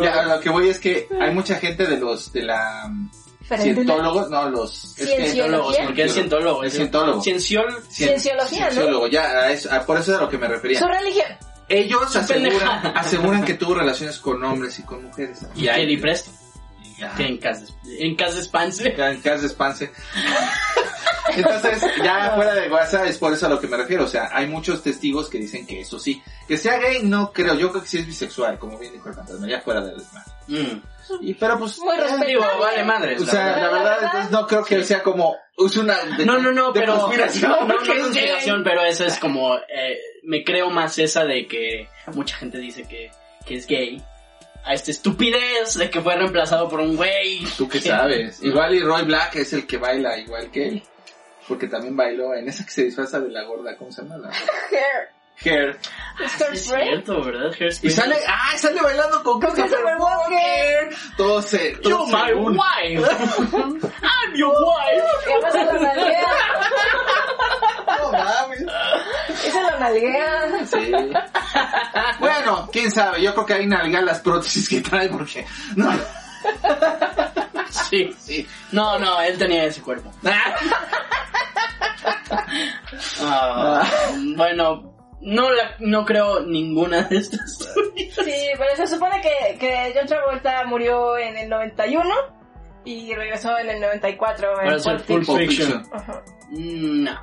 Ya, a lo que voy es que hay mucha gente de los, de la, cientólogos, no, los, es que- Cientólogos, porque es cientólogo. Es cientólogo. Cienciólogo. cien- Cienciología, ¿no? cienciólogo, ya, a eso, a- por eso es a lo que me refería. Su religión. Ellos aseguran, aseguran que tuvo relaciones con hombres y con mujeres. Y hay- Kelly Presto. Que en casa, en casa Spance. Ya en casa de Spance. Entonces, ya fuera de WhatsApp es por eso a lo que me refiero. O sea, hay muchos testigos que dicen que eso sí. Que sea gay, no creo. Yo creo que sí es bisexual, como bien dijo el fantasma, ya fuera del desmadre. Mm. Y, pero pues... Muy eh, respetable. Digo, vale madres. O la sea, verdad. la verdad, entonces no creo que sea como... Es una... de- No, no, no, de pero... conspiración, No, no, no es conspiración, gay. pero esa es como... eh, me creo más esa de que mucha gente dice que, que es gay. A esta estupidez de que fue reemplazado por un güey. ¿Tú qué sabes? Igual y Roy Black es el que baila igual que él. Porque también bailó en esa que se disfraza de la gorda, ¿cómo se llama? La... Hair. Hair. Es Sí, es hairspray. cierto, ¿verdad? Hairspray. Y sale, ¡ah! Sale bailando con Christopher Walken. Todo se... todo You're my wife. I'm your wife. Lo nalguea. No mames. Se lo nalguea. Sí. Bueno, quién sabe, yo creo que ahí nalga las prótesis que trae porque... No. Sí. Sí. No, no, él tenía ese cuerpo. Ah, bueno, no la, no creo ninguna de estas. Sí, pero se supone que, que John Travolta murió en el 91 y regresó en el 94 en Para hacer Pulp Fiction. Fiction. Ajá. No.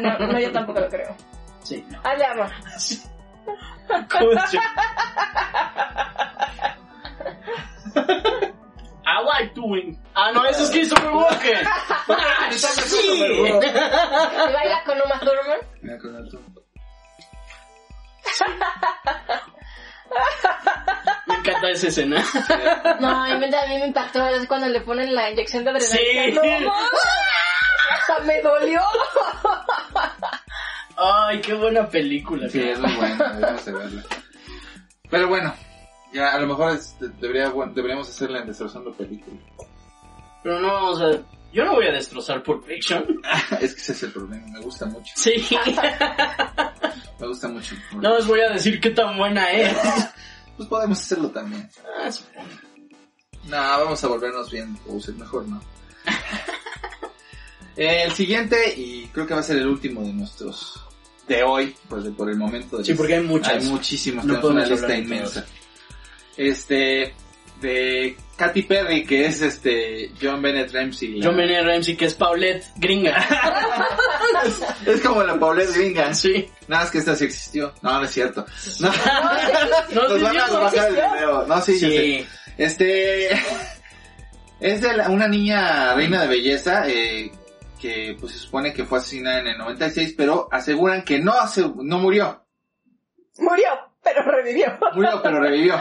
No, no, yo tampoco lo creo. Sí, no. Ah, le amo. ¿Cómo se- I like doing. Ah, no, eso es Christopher Walken. Ah, sí. ¿Y baila con Uma Thurman? Mira con alto. Me encanta esa escena. No, a mí me impactó es cuando le ponen la inyección de adrenalina. Sí. No, hasta me dolió. Ay, qué buena película. Sí, es muy de verla. Pero bueno, ya a lo mejor es- de- debería, bueno, deberíamos hacerla en Destrozando Película. Pero no, o sea, yo no voy a destrozar Pulp Fiction. es que ese es el problema, me gusta mucho. Sí. Me gusta mucho. No les voy a decir qué tan buena es. Pues podemos hacerlo también. Ah, supongo. No, vamos a volvernos bien, o sea, mejor no. El siguiente, y creo que va a ser el último de nuestros de hoy, pues de- por el momento. Sí, porque hay muchas. Hay muchísimos, No tenemos una lista de inmensa. Este, de Katy Perry, que es este John Bennett Ramsey. la- John Benet Ramsey, que es Paulette gringa. Es como la Paulette Gringa. Sí. Nada más que esta sí existió. No, no es cierto. No, No, nos sí, van a bajar el video. No, sí, yo sé. Sí. Este es de la- una niña reina de belleza eh, que pues se supone que fue asesinada en el 96, pero aseguran que no no murió. Murió, pero revivió. Murió, pero revivió.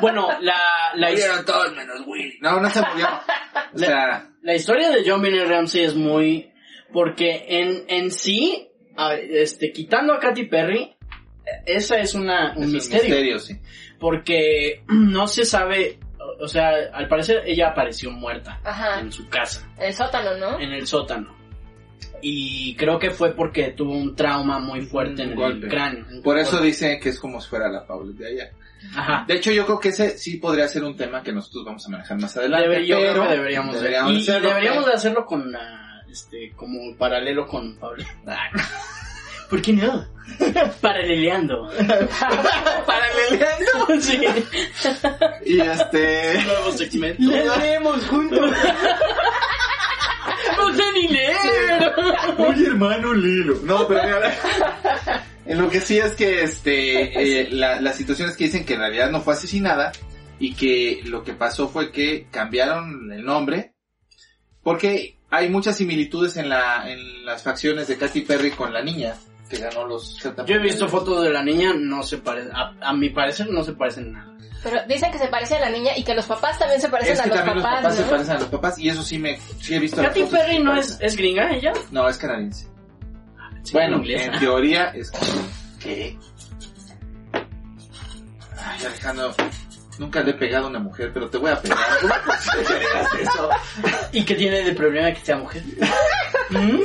Bueno, la, la, Murieron todos menos Willy. No, no se murió. O sea, la historia de John Benet Ramsey es muy... Porque en, en sí, este, quitando a Katy Perry, esa es una, un Es misterio. sí. Porque no se sabe, o- sea, al parecer ella apareció muerta Ajá. en su casa, El sótano, ¿no? en el sótano. Y creo que fue porque tuvo un trauma muy fuerte en Un el golpe. cráneo. Por eso golpe. dice que es como si fuera la Paula de allá. Ajá. De hecho, yo creo que ese sí podría ser un tema que nosotros vamos a manejar más adelante. Debe- yo pero creo que deberíamos, de- deberíamos y, y hacerlo, deberíamos pero- de hacerlo con la, este, como paralelo con Pablo. ¿Por qué no? Paraleleando. Paraleleando. sí. Y este... Nuevo segmento. leemos juntos. No sé ni leer. Oye, hermano, Lilo. No, pero mira, en lo que sí es que este eh, la, las situaciones que dicen que en realidad no fue asesinada y que lo que pasó fue que cambiaron el nombre porque hay muchas similitudes en la en las facciones de Katy Perry con la niña que ganó los Yo he visto fotos de la niña, no se parecen, a, a mi parecer no se parecen nada. Pero dicen que se parece a la niña y que los papás también se parecen es a los también papás, los papás ¿no? se parecen a los papás y eso sí me sí he visto Katy. Perry no es, es gringa, ella. no es canadiense Sí, bueno en teoría es que ay Alejandro nunca le he pegado a una mujer pero te voy a pegar. ¿Y qué tiene de problema que sea mujer? ¿Mm?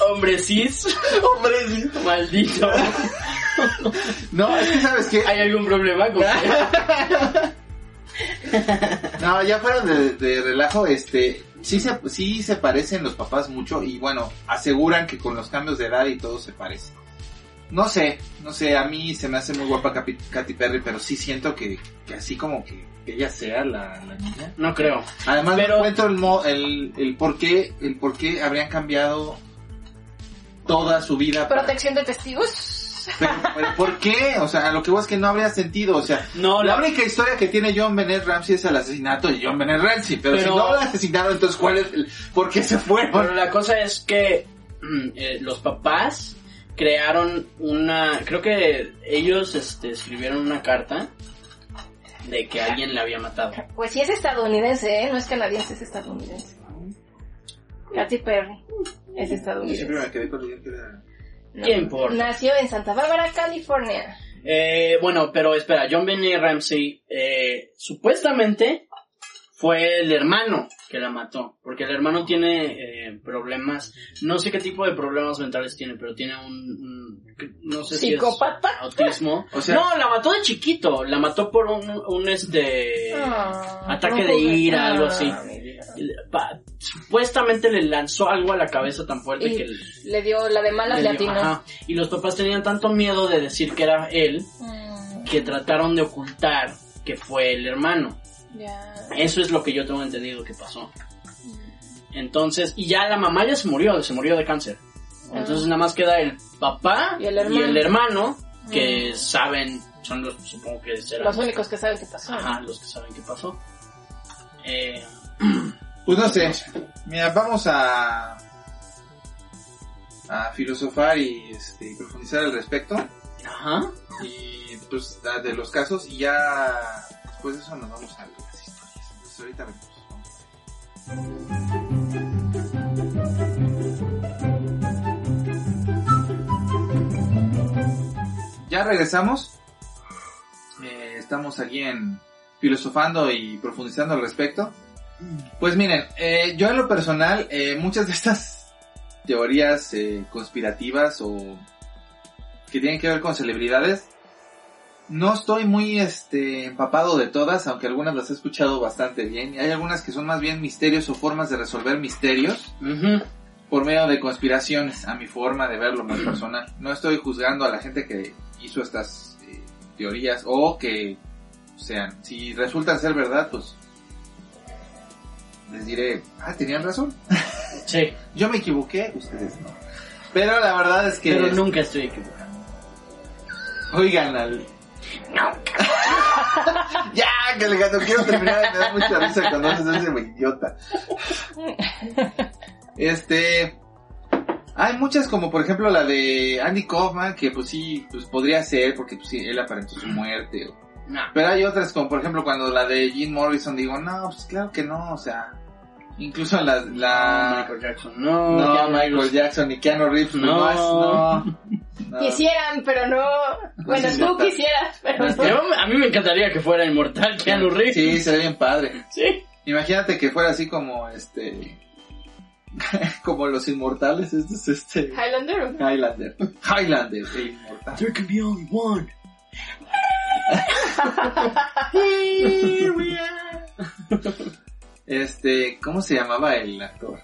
Hombre cis, hombre sí. maldito. no es que sabes qué ¿Hay algún problema con no ya fuera de, de relajo este sí se sí se parecen los papás mucho y bueno aseguran que con los cambios de edad y todo se parece no sé no sé a mí se me hace muy guapa Katy Perry pero sí siento que, que así como que ella sea la, la niña No creo. Además, Pero- no encuentro el, mo- el, el por qué, el por qué habrían cambiado toda su vida. para- Protección de testigos. pero, pero ¿por qué? O sea, lo que voy es que no habría sentido. O sea, No, la la, única historia que tiene John Bennett Ramsey es el asesinato de John Bennett Ramsey. Pero, Pero- si no lo asesinaron, entonces ¿cuál es el, por qué se fueron? pero la cosa es que mm, eh, los papás crearon una, creo que ellos este, escribieron una carta de que alguien la había matado. Pues sí es estadounidense, ¿eh? No es canadiense, es estadounidense. Katy Perry es Yo siempre estadounidense. me quedé con la idea que era... No. ¿Qué importa? Nació en Santa Bárbara, California. Eh, bueno, pero espera, John Benet Ramsey eh, supuestamente fue el hermano que la mató, porque el hermano tiene eh, problemas, no sé qué tipo de problemas mentales tiene, pero tiene un, un- no sé si es autismo. O sea- no, la mató de chiquito, la mató por un, un este Ah, ataque no de ira, algo Ah, así. Pa- supuestamente le lanzó algo a la cabeza tan fuerte Y que el- le dio la de malas le dio- ajá. y los papás tenían tanto miedo de decir que era él Mm, que trataron de ocultar que fue el hermano. Ya. Eso es lo que yo tengo entendido que pasó. Entonces, y ya la mamá ya se murió, se murió de cáncer. Entonces nada más queda el papá Y el hermano. hermano, que saben, son los, supongo que serán Los únicos que saben qué pasó. ajá, los que saben qué pasó. Eh, Pues no sé. Mira, vamos a... a filosofar y este, profundizar al respecto. ajá. y pues de los casos y ya después de eso nos vamos a las historias. Entonces ahorita vemos. Ya regresamos. Eh, estamos aquí en filosofando y profundizando al respecto. Pues miren, eh, yo en lo personal, eh, muchas de estas teorías eh, conspirativas o que tienen que ver con celebridades, no estoy muy este empapado de todas, aunque algunas las he escuchado bastante bien. Hay algunas que son más bien misterios o formas de resolver misterios por medio de conspiraciones, a mi forma de verlo muy personal. No estoy juzgando a la gente que hizo estas eh, teorías o que sean. Si resultan ser verdad, pues les diré, ah, tenían razón. Sí, Yo me equivoqué, ustedes no. Pero la verdad es que... pero nunca estoy equivocado. Oigan al... ya, que le gato, quiero terminar, me da mucha risa cuando haces ese idiota. Este... Hay muchas como por ejemplo la de Andy Kaufman, que pues sí, pues podría ser, porque pues sí, él aparentó su muerte. o- No. Pero hay otras como por ejemplo cuando la de Jim Morrison, digo, no, pues claro que no, o sea... Incluso la... la... Michael Jackson, no. No, Keanu Michael Reeves. Jackson y Keanu Reeves, No. no. no, no. Quisieran, pero no. Bueno, tú quisieras, pero No. Yo- a mí me encantaría que fuera inmortal Keanu Reeves. Sí, se ve bien padre. Sí. Imagínate que fuera así como este... como los inmortales, este es este... Highlander. Highlander. Highlander, e inmortal. There can be only one. Este, ¿cómo se llamaba el actor?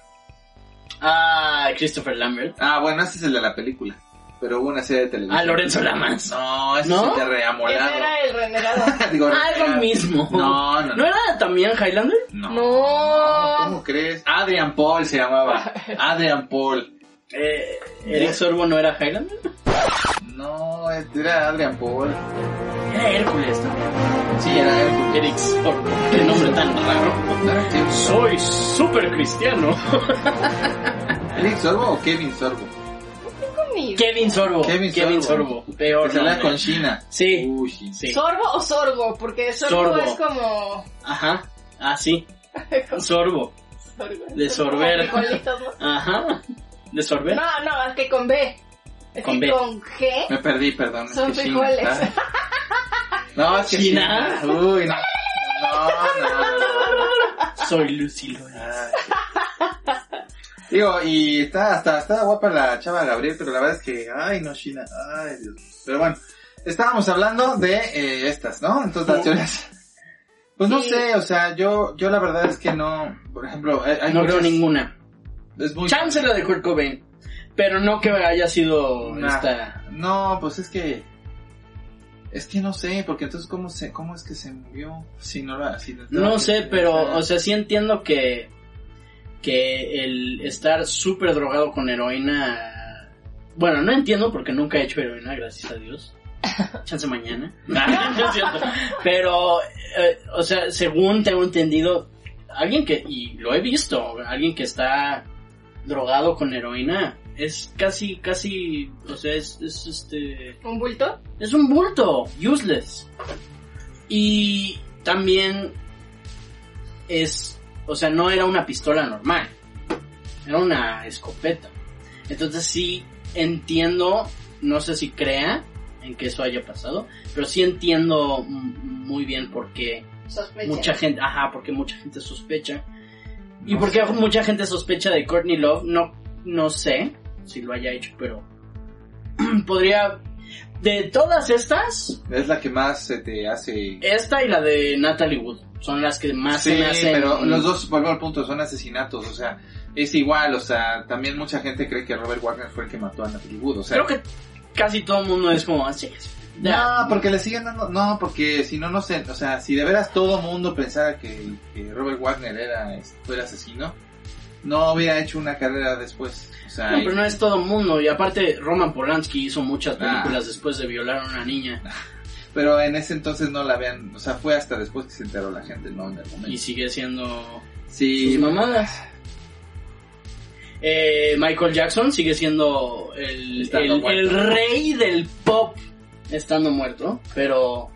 Ah, Christopher Lambert. Ah, bueno, ese es el de la película. Pero hubo una serie de televisión. Ah, Lorenzo Lamas. No, ese ¿No? es el de reamolado. era el renegado. Digo, Ah, es lo reamolado. mismo. No, no, ¿No no. era también Highlander? No. No. ¿Cómo crees? Adrian Paul se llamaba. Adrian Paul. Eh, ¿Eric Sorbo no era Highlander? No, era Adrian Paul. Era Hércules también. Sí, era él. Eric Sorbo. Qué nombre tan raro. ¿No era Kevin- Soy súper cristiano. ¿Eric Sorbo o Kevin Sorbo? Kevin Sorbo. Kevin Kevin, Sorbo. Sorbo. Peor. Que se con China. Sí. Uy, sí. ¿Sorbo o sorgo? Porque sorbo, Sorbo. es como... Ajá. Ah, sí. Sorbo. sorgo. De sorber. Ajá. ¿De sorber? No, no, es que con B. Es Con que B. con G Me perdí, perdón. es son frijoles. No, es que ¿China? Uy, no. No, no. Soy Lucy Lorenz. Digo, y está hasta está guapa la chava Gabriel, pero la verdad es que, ay, no, China, ay, Dios. Pero bueno, estábamos hablando de eh, estas, ¿no? Entonces las teorías. Pues no Sí. sé, o sea, yo, yo la verdad es que no, por ejemplo, hay, hay No creo ninguna. Es muy Chance la de Kurt Cobain. Pero no que haya sido Nah. esta. No, pues es que es que no sé, porque entonces cómo se cómo es que se murió si no la si No sé, pero, o sea, sí entiendo que. Que el estar súper drogado con heroína. Bueno, no entiendo porque nunca he hecho heroína, gracias a Dios. Chance mañana. Nah, no es cierto. Pero, eh, o sea, según tengo entendido, alguien que, y lo he visto, alguien que está drogado con heroína, es casi, casi, o sea, es, es este, ¿Un bulto? es un bulto, useless. Y también es, o sea, no era una pistola normal, era una escopeta. Entonces sí entiendo, no sé si crea en que eso haya pasado, pero sí entiendo muy bien por qué Sospecha. mucha gente, ajá, porque mucha gente sospecha. Y No porque sé. mucha gente sospecha de Courtney Love, no, no sé si lo haya hecho, pero podría... De todas estas, es la que más se te hace. esta y la de Natalie Wood son las que más Sí, se me hacen... pero los dos, vuelvo al punto, son asesinatos, o sea, es igual, o sea, también mucha gente cree que Robert Wagner fue el que mató a Natalie Wood, o sea, Creo que casi todo el mundo es como así. No, porque le siguen dando, no, porque si no, no sé, o sea, si de veras todo mundo pensara que, que Robert Wagner era, es- fue el asesino, no hubiera hecho una carrera después, o sea, No, pero no es todo el mundo. Y aparte, Roman Polanski hizo muchas Ah. películas después de violar a una niña. pero en ese entonces no la vean, o sea, fue hasta después que se enteró la gente, no en el momento. Y sigue siendo sí, sus mamadas. Eh, Michael Jackson sigue siendo el, el, el rey del pop estando muerto. Pero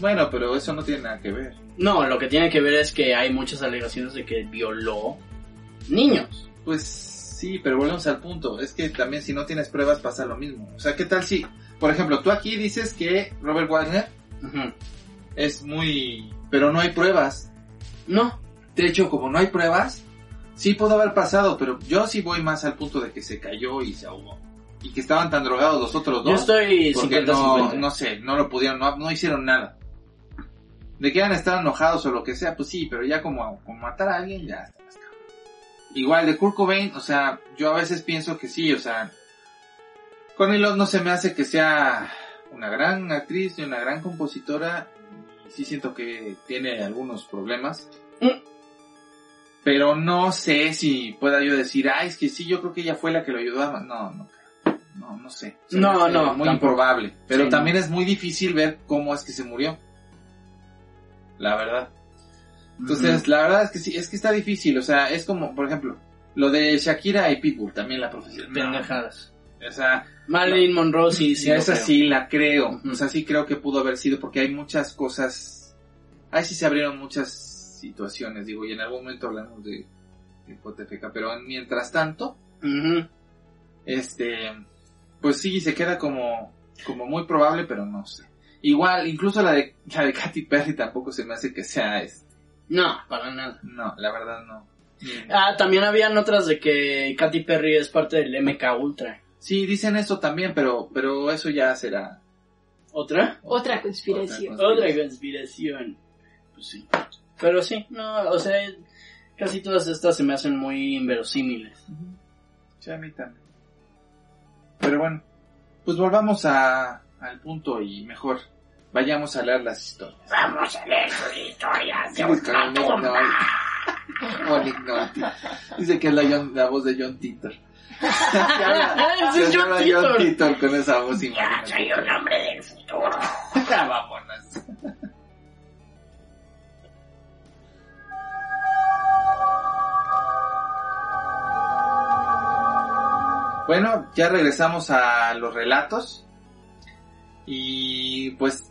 bueno, pero eso no tiene nada que ver. no, lo que tiene que ver es que hay muchas alegaciones de que violó niños. Pues sí, pero volvemos al punto. Es que también si no tienes pruebas pasa lo mismo. O sea, ¿qué tal si, por ejemplo, tú aquí dices que Robert Wagner es muy... pero no hay pruebas. No, De hecho, como no hay pruebas, sí pudo haber pasado, pero yo sí voy más al punto de que se cayó y se ahogó. Y que estaban tan drogados los otros dos. yo estoy porque 50-50. no, no sé, no lo pudieron, no, no hicieron nada. De que a estar enojados o lo que sea, pues sí, pero ya como, como matar a alguien, ya está. Igual de Kurt Cobain, o sea, yo a veces pienso que sí, o sea, Courtney Love no se me hace que sea una gran actriz ni una gran compositora. Sí siento que tiene algunos problemas. Mm. Pero no sé si pueda yo decir, ay, es que sí, yo creo que ella fue la que lo ayudó a... ma-". No, no, no, no sé. Se No, no, Muy tampoco. improbable. Pero Sí, también es muy difícil ver cómo es que se murió. La verdad. Entonces, la verdad es que sí, es que está difícil. O sea, es como, por ejemplo, lo de Shakira y Pitbull, también la profesión. pendejadas. O sea, Marilyn Monroe sí, sí. Esa creo. sí la creo. O sea, sí creo que pudo haber sido porque hay muchas cosas. Ahí sí se abrieron muchas situaciones, digo, y en algún momento hablamos de, hipotética. Pero mientras tanto, este, pues sí, se queda como, como muy probable, pero no sé. Igual, incluso la de, la de Katy Perry tampoco se me hace que sea este. No, para nada. No, la verdad no. Ah, también habían otras de que Katy Perry es parte del MK Ultra. Sí, dicen eso también, pero, pero eso ya será. ¿Otra? Otra conspiración. Otra Otra conspiración. Pues sí. Pero sí, no, o sea, casi todas estas se me hacen muy inverosímiles. Sí, a mí también. Pero bueno, pues volvamos a, al punto y mejor vayamos a leer las historias. Vamos a leer sus historias de Sí, una tumba. Dice que es la, John- la voz de John Titor. Ese es Se John llama Titor. John Titor con esa voz Ya soy un hombre del futuro. Vámonos. Bueno, ya regresamos a los relatos. Y pues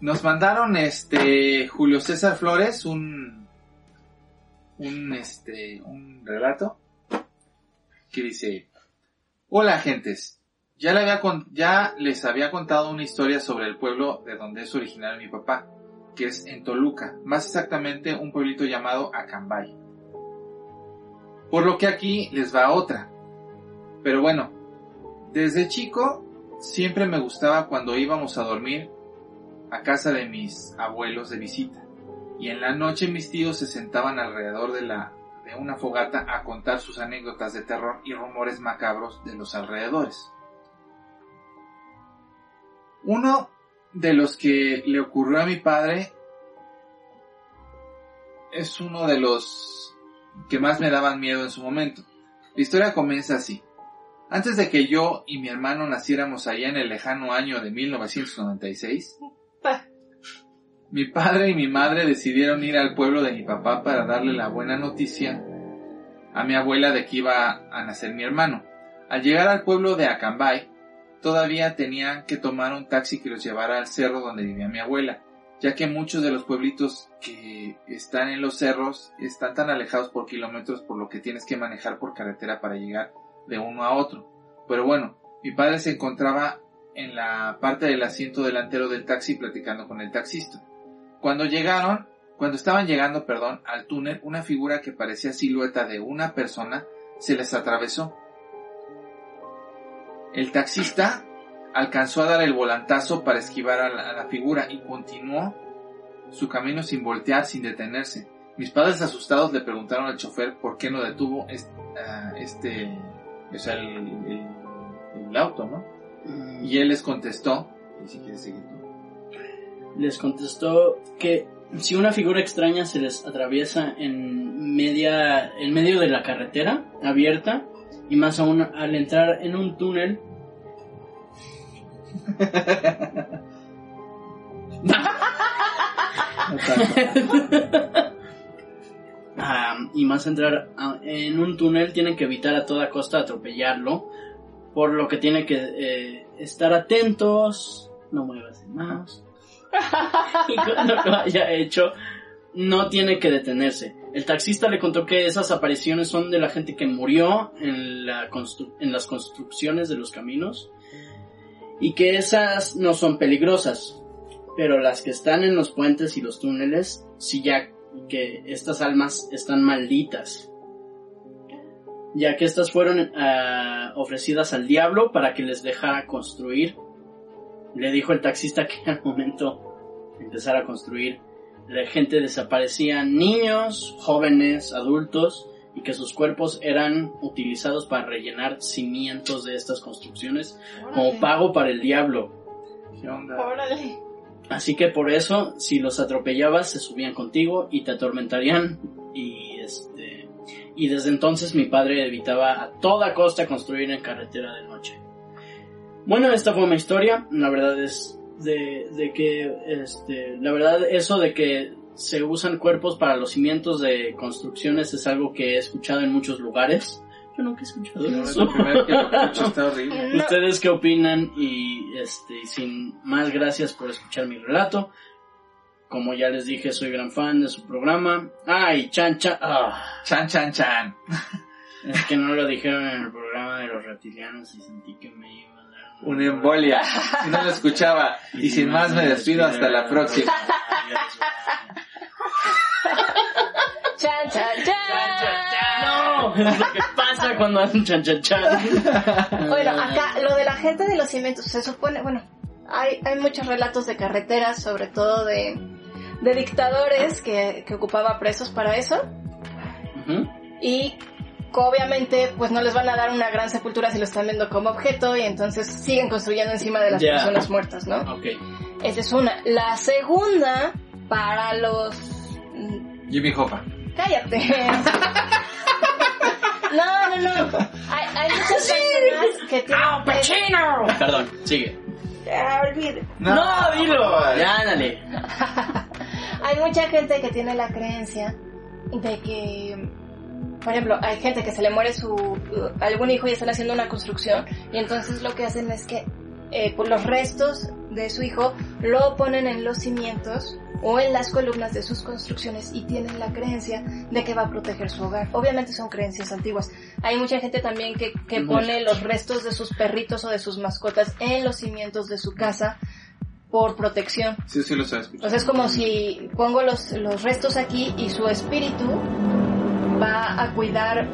nos mandaron este Julio César Flores un un este un relato que dice Hola gentes, ya, les había contado una historia sobre el pueblo de donde es originario mi papá, que es en Toluca, más exactamente un pueblito llamado Acambay. Por lo que aquí les va otra. Pero bueno, desde chico siempre me gustaba cuando íbamos a dormir a casa de mis abuelos de visita. Y en la noche mis tíos se sentaban alrededor de la de una fogata a contar sus anécdotas de terror y rumores macabros de los alrededores. Uno de los que le ocurrió a mi padre es uno de los que más me daban miedo en su momento. La historia comienza así. Antes de que yo y mi hermano naciéramos allá en el lejano año de 1996, Pa. Mi padre y mi madre decidieron ir al pueblo de mi papá para darle la buena noticia a mi abuela de que iba a nacer mi hermano. Al llegar al pueblo de Acambay, todavía tenían que tomar un taxi que los llevara al cerro donde vivía mi abuela, ya que muchos de los pueblitos que están en los cerros están tan alejados por kilómetros por lo que tienes que manejar por carretera para llegar de uno a otro. Pero bueno, mi padre se encontraba en la parte del asiento delantero del taxi platicando con el taxista. Cuando llegaron, cuando estaban llegando, perdón, al túnel, una figura que parecía silueta de una persona se les atravesó. El taxista alcanzó a dar el volantazo para esquivar a la, a la figura y continuó su camino sin voltear, sin detenerse. Mis padres asustados le preguntaron al chofer por qué no detuvo este, este o sea, el, el- el auto, ¿no? Y él les contestó, y si quieres seguir tú. Les contestó que si una figura extraña se les atraviesa en media en medio de la carretera abierta y más aún al entrar en un túnel. Y más entrar en un túnel tienen que evitar a toda costa atropellarlo por lo que tienen que eh, estar atentos no muevas el mouse y cuando lo haya hecho, no tiene que detenerse. El taxista le contó que esas apariciones son de la gente que murió en, la en las construcciones de los caminos y que esas no son peligrosas, pero las que están en los puentes y los túneles, sí ya que estas almas están malditas. Ya que estas fueron ah, ofrecidas al diablo para que les dejara construir le dijo el taxista que al momento de empezar a construir, la gente desaparecía niños, jóvenes, adultos, y que sus cuerpos eran utilizados para rellenar cimientos de estas construcciones como pago para el diablo. ¿Qué onda? Órale. Así que por eso, si los atropellabas, se subían contigo y te atormentarían. Y este. Y desde entonces mi padre evitaba a toda costa construir en carretera de noche. Bueno, esta fue mi historia. La verdad es de, de que, este, la verdad eso de que se usan cuerpos para los cimientos de construcciones es algo que he escuchado en muchos lugares. Yo nunca he escuchado No, es eso. la primera vez que lo escucho, está horrible. No. ¿Ustedes qué opinan? Y este, sin más gracias por escuchar mi relato. como ya les dije, soy gran fan de su programa. Ay, Chan Chan. Ah, Chan, chan, chan. es que no lo dijeron en el programa de los reptilianos y sentí que me iba Una embolia. Si no lo escuchaba. Y sin más me despido hasta la próxima. Chan, chan, chan. No, es lo que pasa cuando hacen chan chan chan. Bueno, acá lo de la gente de los cimientos, se supone, bueno, hay, hay muchos relatos de carreteras, sobre todo de, de dictadores que, que ocupaba presos para eso. Y obviamente pues no les van a dar una gran sepultura si lo están viendo como objeto y entonces siguen construyendo encima de las personas muertas, ¿no? Ok. Esa es una. La segunda, para los... mm, Jimmy Hoffa. Cállate. No, no, no. Hay, hay muchas personas que tienen... ¡Pachino! Perdón, sigue. Ah, olvide. No, dilo. Ya, dale. Hay mucha gente que tiene la creencia de que, por ejemplo, hay gente que se le muere su algún hijo y están haciendo una construcción y entonces lo que hacen es que eh, por los restos de su hijo lo ponen en los cimientos o en las columnas de sus construcciones y tienen la creencia de que va a proteger su hogar. Obviamente son creencias antiguas. Hay mucha gente también que, que pone los restos de sus perritos o de sus mascotas en los cimientos de su casa por protección. Sí, sí lo sabes sea, es como si pongo los, los restos aquí y su espíritu va a cuidar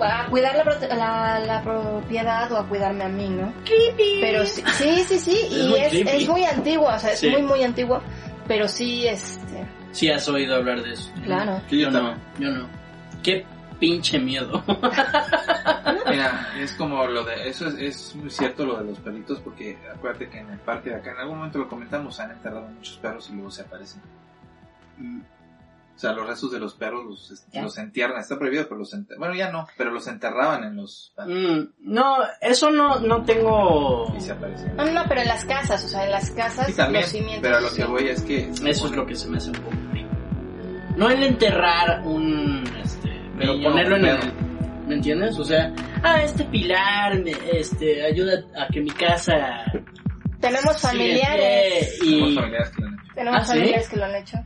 va a cuidar la, prote- la, la propiedad o a cuidarme a mí, ¿no? Creepy. Pero sí, sí, sí, sí, Es y muy es, muy antiguo, o sea, es Sí. muy, muy antiguo, pero sí, este, Sí has oído hablar de eso. claro. Yo no, yo no. Qué pinche miedo. Mira, es como lo de, eso es, es muy cierto lo de los perritos, porque acuérdate que en el parque de acá, en algún momento lo comentamos, han enterrado muchos perros y luego se aparecen. O sea, los restos de los perros los, entierran, está prohibido, pero los enter- bueno ya no, pero los enterraban en los Mm, no, eso no, no tengo... y se aparecían. No, no, pero en las casas, o sea, en las casas, Sí, también, los cimientos. pero a lo que sí. voy es que... Eso es lo que se me hace un poco. No el enterrar un... Este, pero ponerlo en el... ¿Me entiendes? O sea, ah, este pilar me, este, ayuda a que mi casa... Tenemos familiares, Y... familiares que lo han hecho. tenemos ¿Ah, sí? familiares que lo han hecho.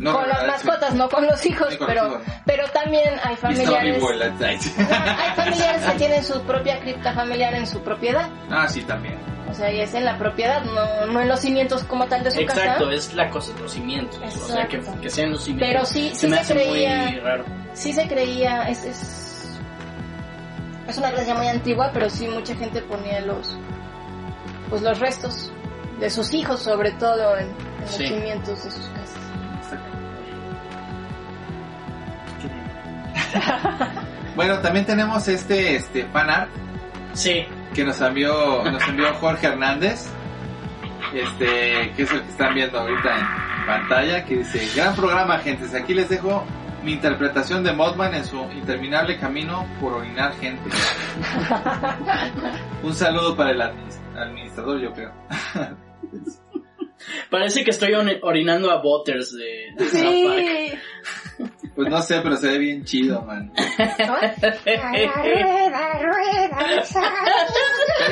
No, con las la verdad, mascotas, no con los hijos, Sí, con pero, los hijos, no. pero también hay sí. Familiares... Hay familiares que tienen su propia cripta familiar en su propiedad. Ah, sí, también. O sea, y es en la propiedad, no, no en los cimientos como tal de su Exacto, casa. es la cosa, los cimientos. O sea, que, Exacto. que sean los cimientos. Pero sí, se sí se hace creía, muy raro. sí se creía, es, es, es una creencia muy antigua, pero sí mucha gente ponía los, pues los restos de sus hijos, sobre todo en, en los Sí. cimientos de sus casas. Bueno, también tenemos este, este fan art Sí, que nos envió, nos envió Jorge Hernández, este, que es el que están viendo ahorita en pantalla, que dice, gran programa, gentes, aquí les dejo mi interpretación de Mothman en su interminable camino por orinar gente. Un saludo para el adminis- administrador, yo creo. parece que estoy orinando a Butters de, de South Park. Pues no sé, pero se ve bien chido, man. Rueda, rueda, Pero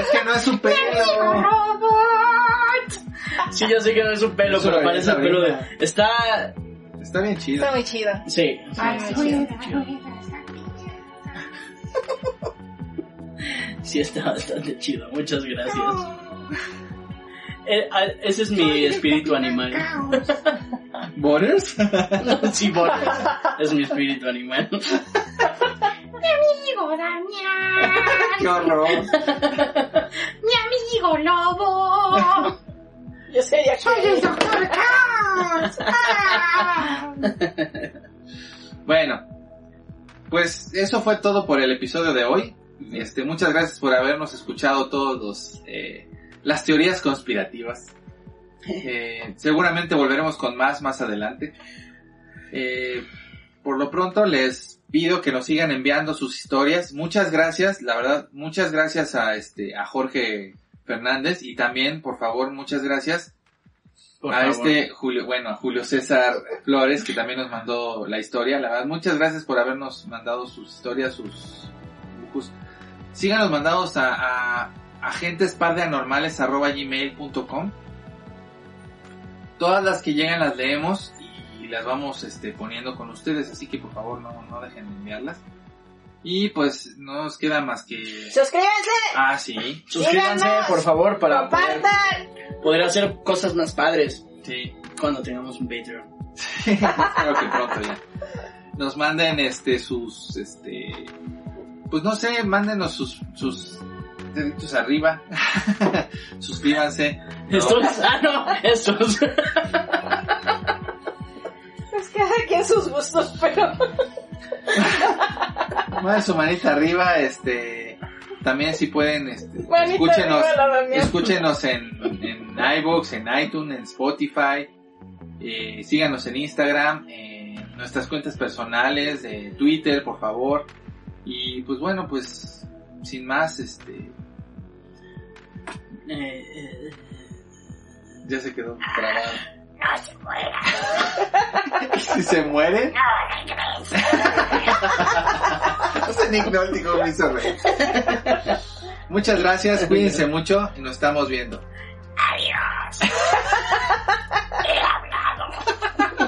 es que no es su pelo. robot. Sí, yo sé que no es un pelo, pero parece el pelo de... Está... Está bien chido. Está muy chido. Sí, Ay, muy chido. Sí, está bastante chido. Muchas gracias. Eh, ah, ese es mi espíritu animal. ¿Borders? sí, Butters. Es mi espíritu animal. Amigo Damián. ¡Qué horror! Mi amigo Lobo. Yo sería Soy el doctor Caos. Ah. Bueno, pues eso fue todo por el episodio de hoy. Este, muchas gracias por habernos escuchado todos los, eh, las teorías conspirativas. Eh, seguramente volveremos con más más adelante. Eh, por lo pronto les pido que nos sigan enviando sus historias. Muchas gracias, la verdad, muchas gracias a este a Jorge Fernández y también, por favor, muchas gracias Por a favor. este Julio, bueno, a Julio César Flores, que también nos mandó la historia. La verdad, muchas gracias por habernos mandado sus historias, sus dibujos. Síganos mandados a, a agentespardeanormales.gmail.com todas las que llegan las leemos y, las vamos este, poniendo con ustedes, así que por favor no, no dejen de enviarlas. Y pues no nos queda más que... ¡Suscríbanse! Ah, sí, Suscríbanse, Síganos. por favor, para poder, ¡Compartan! poder hacer cosas más padres sí. cuando tengamos un Patreon. Espero que pronto ya. Nos manden este sus este pues no sé, mándenos sus sus deditos arriba. Suscríbanse. ¿no? Estos, ah, no, estos. Es cada quien sus gustos, pero... Manden su manita arriba, este también si pueden este, escúchenos escúchenos en en iVoox, en iTunes, en Spotify. Eh, síganos en Instagram, en nuestras cuentas personales, de Twitter, por favor. Y pues bueno, pues sin más, este Eh, eh, ya se quedó trabado. No se muera. si se muere, No Nolte cómo me hizo reír. Muchas gracias, cuídense mucho y nos estamos viendo. Adiós. He hablado.